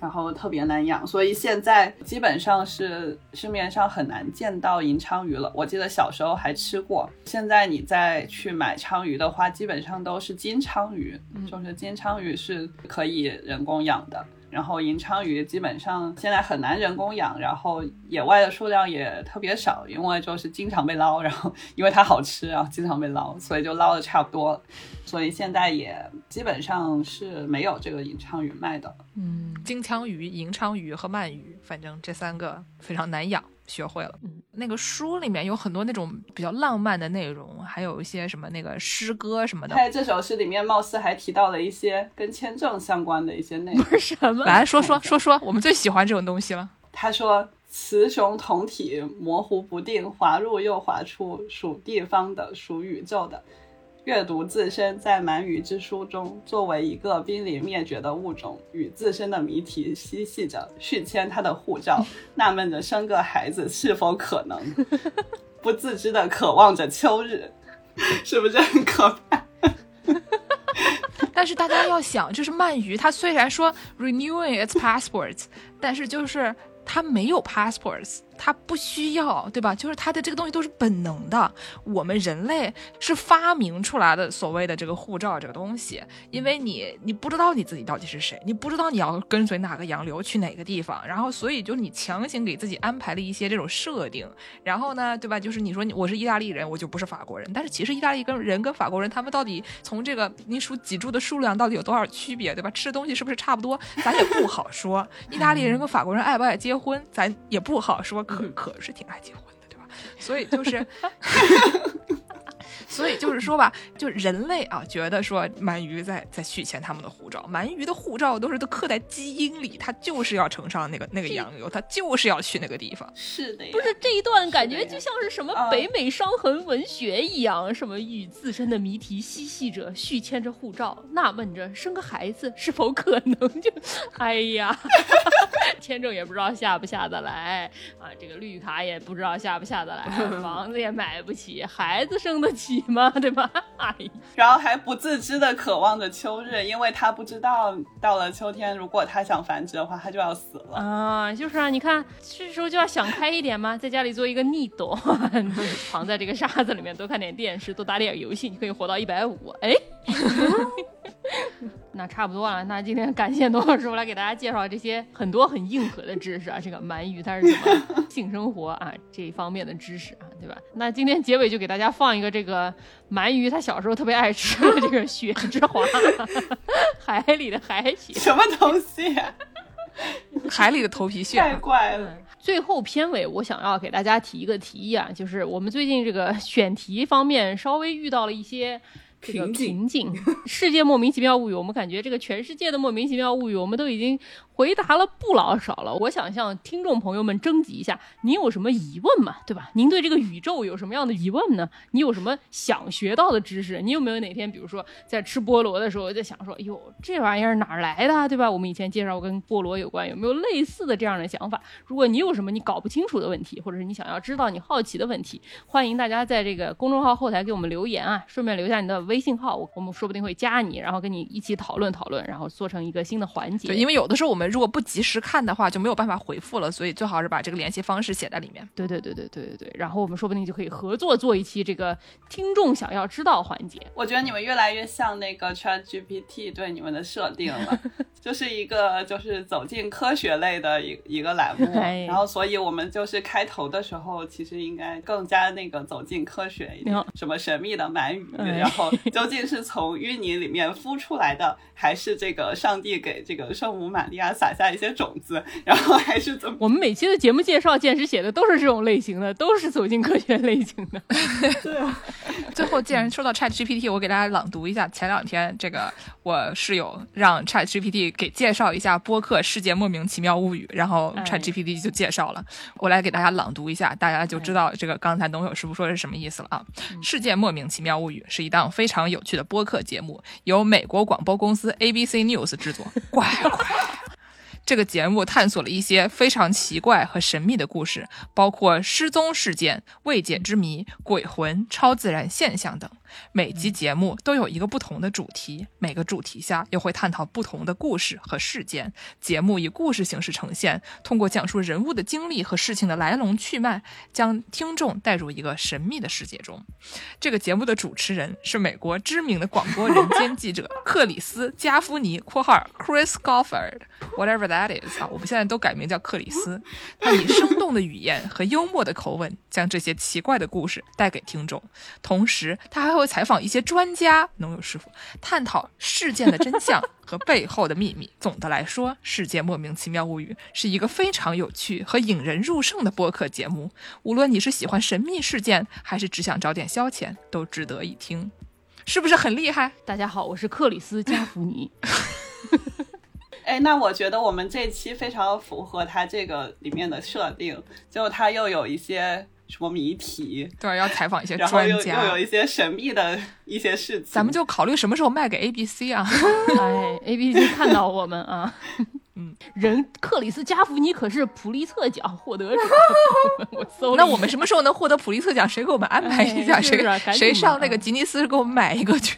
然后特别难养，所以现在基本上是市面上很难见到银鲳鱼了。我记得小时候还吃过，现在你再去买鲳鱼的话，基本上都是金鲳鱼，就是金鲳鱼是可以人工养的。然后银鲳鱼基本上现在很难人工养，然后野外的数量也特别少，因为就是经常被捞，然后 因为它好吃然后，经常被捞，所以就捞的差不多了，所以现在也基本上是没有这个银鲳鱼卖的。嗯，金枪鱼、银鲳鱼和鳗鱼反正这三个非常难养，学会了。嗯那个书里面有很多那种比较浪漫的内容，还有一些什么那个诗歌什么的。在这首诗里面，貌似还提到了一些跟签证相关的一些内容。不是什么来说说说说，我们最喜欢这种东西了。他说：“雌雄同体，模糊不定，滑入又滑出，属地方的，属宇宙的。阅读自身在鳗鱼之书中，作为一个濒临灭绝的物种，与自身的谜题嬉戏着，续签他的护照，纳闷着生个孩子是否可能，不自知的渴望着秋日，是不是很可怕？但是大家要想，就是鳗鱼，它虽然说 renewing its passports，但是就是它没有 passports，它不需要，对吧？就是它的这个东西都是本能的。我们人类是发明出来的所谓的这个护照这个东西，因为你你不知道你自己到底是谁，你不知道你要跟随哪个洋流去哪个地方，然后所以就你强行给自己安排了一些这种设定，然后呢，对吧？就是你说我是意大利人，我就不是法国人，但是其实意大利跟人跟法国人他们到底从这个你数脊柱的数量到底有多少区别，对吧？吃的东西是不是差不多，咱也不好说。意大利人跟法国人爱不爱结婚，咱也不好说，可可是挺爱结婚的，对吧？所以就是。所以就是说吧，就人类啊，觉得说鳗鱼在在续签他们的护照，鳗鱼的护照都是都刻在基因里，它就是要乘上那个那个洋流，它就是要去那个地方。是的呀，不是这一段感觉就像是什么啊北美伤痕文学一样，什么与自身的谜题嬉戏着，续签着护照，纳闷着生个孩子是否可能？就，哎呀，签证也不知道下不下得来啊，这个绿卡也不知道下不下得来，房子也买不起，孩子生得起吗？对吧？然后还不自知的渴望着秋日，因为他不知道到了秋天，如果他想繁殖的话，他就要死了。啊，就是啊，你看这时候就要想开一点嘛，在家里做一个 needle，藏在这个沙子里面，多看点电视，多打点游戏，你可以活到一百五。哎，那差不多了，那今天感谢董老师我来给大家介绍这些很多很硬核的知识啊，这个鳗鱼它是什么 性生活啊这一方面的知识啊，对吧？那今天结尾就给大家放一个这个鳗鱼它小时候特别爱吃的这个雪之华，海里的海雪。什么东西、啊？海里的头皮屑，太怪了。最后片尾，我想要给大家提一个提议啊，就是我们最近这个选题方面稍微遇到了一些这个瓶颈瓶颈。世界莫名其妙物语，我们感觉这个全世界的莫名其妙物语，我们都已经回答了不老少了。我想向听众朋友们征集一下，您有什么疑问吗？对吧？您对这个宇宙有什么样的疑问呢？你有什么想学到的知识？你有没有哪天，比如说在吃菠萝的时候，在想说，哎呦，这玩意儿哪来的？对吧？我们以前介绍跟菠萝有关，有没有类似的这样的想法？如果你有什么你搞不清楚的问题，或者是你想要知道你好奇的问题，欢迎大家在这个公众号后台给我们留言啊，顺便留下你的微信号，我我们说不定会加你，然后跟你一起讨论讨论，然后做成一个新的环节。对，因为有的时候我们如果不及时看的话，就没有办法回复了，所以最好是把这个联系方式写在里面。对对对对对对对，然后我们说不定就可以合作做一期这个听众想要知道环节。我觉得你们越来越像那个 Chat GPT 对你们的设定了，就是一个就是走进科学类的一一个栏目，哎然后所以我们就是开头的时候，其实应该更加那个走进科学一点嗯，什么神秘的鳗鱼，哎然后 究竟是从淤泥里面孵出来的，还是这个上帝给这个圣母玛利亚撒下一些种子，然后还是怎么？我们每期的节目介绍，简直写的都是这种类型的，都是走进科学类型的。对 最后，既然说到 Chat GPT，我给大家朗读一下。前两天，这个我室友让 Chat GPT 给介绍一下播客《世界莫名其妙物语》，然后哎 Chat GPT 就介绍了。我来给大家朗读一下，大家就知道这个刚才农友师傅说的是什么意思了啊。世界莫名其妙物语》是一档非常有趣的播客节目，由美国广播公司 ABC News 制作。乖 乖。这个节目探索了一些非常奇怪和神秘的故事，包括失踪事件、未解之谜、鬼魂、超自然现象等。每集节目都有一个不同的主题，每个主题下又会探讨不同的故事和事件。节目以故事形式呈现，通过讲述人物的经历和事情的来龙去脉，将听众带入一个神秘的世界中。这个节目的主持人是美国知名的广播人间记者 克里斯·加夫尼（括号 Chris Goffard），whatever that is 啊，我们现在都改名叫克里斯。他以生动的语言和幽默的口吻，将这些奇怪的故事带给听众，同时他还会会采访一些专家，农友师傅探讨事件的真相 和背后的秘密。总的来说，《世界莫名其妙物语》是一个非常有趣和引人入胜的播客节目。无论你是喜欢神秘事件，还是只想找点消遣，都值得一听。是不是很厉害？大家好，我是克里斯加福尼。哎，那我觉得我们这期非常符合他这个里面的设定，就他又有一些什么谜题，对，要采访一些专家，又有一些神秘的一些事情。咱们就考虑什么时候卖给 ABC 啊？哎，A B C 看到我们啊，嗯，人克里斯加福尼可是普利策奖获得者，我搜那我们什么时候能获得普利策奖？谁给我们安排一下？谁谁上那个吉尼斯给我们买一个去？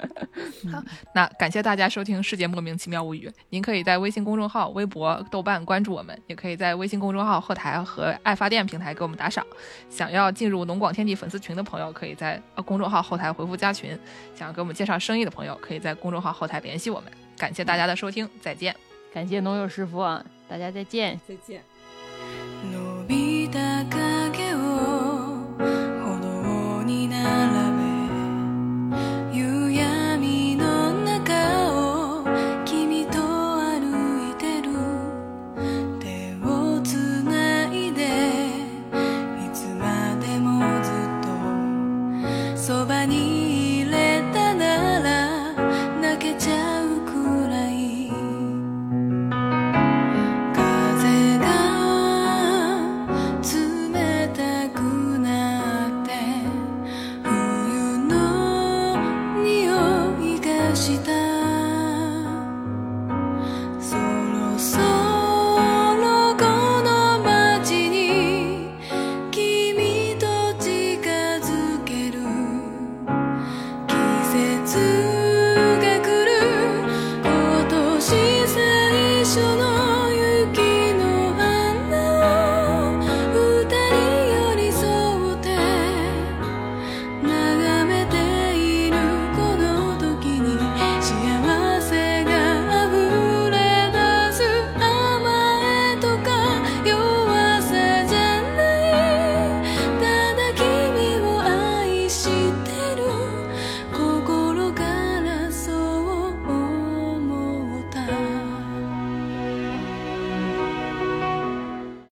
好，那感谢大家收听《世界莫名其妙物语》。您可以在微信公众号、微博、豆瓣关注我们，也可以在微信公众号后台和爱发电平台给我们打赏。想要进入农广天地粉丝群的朋友，可以在呃公众号后台回复加群；想要给我们介绍生意的朋友，可以在公众号后台联系我们。感谢大家的收听，再见。感谢农友师傅啊，大家再见。再见。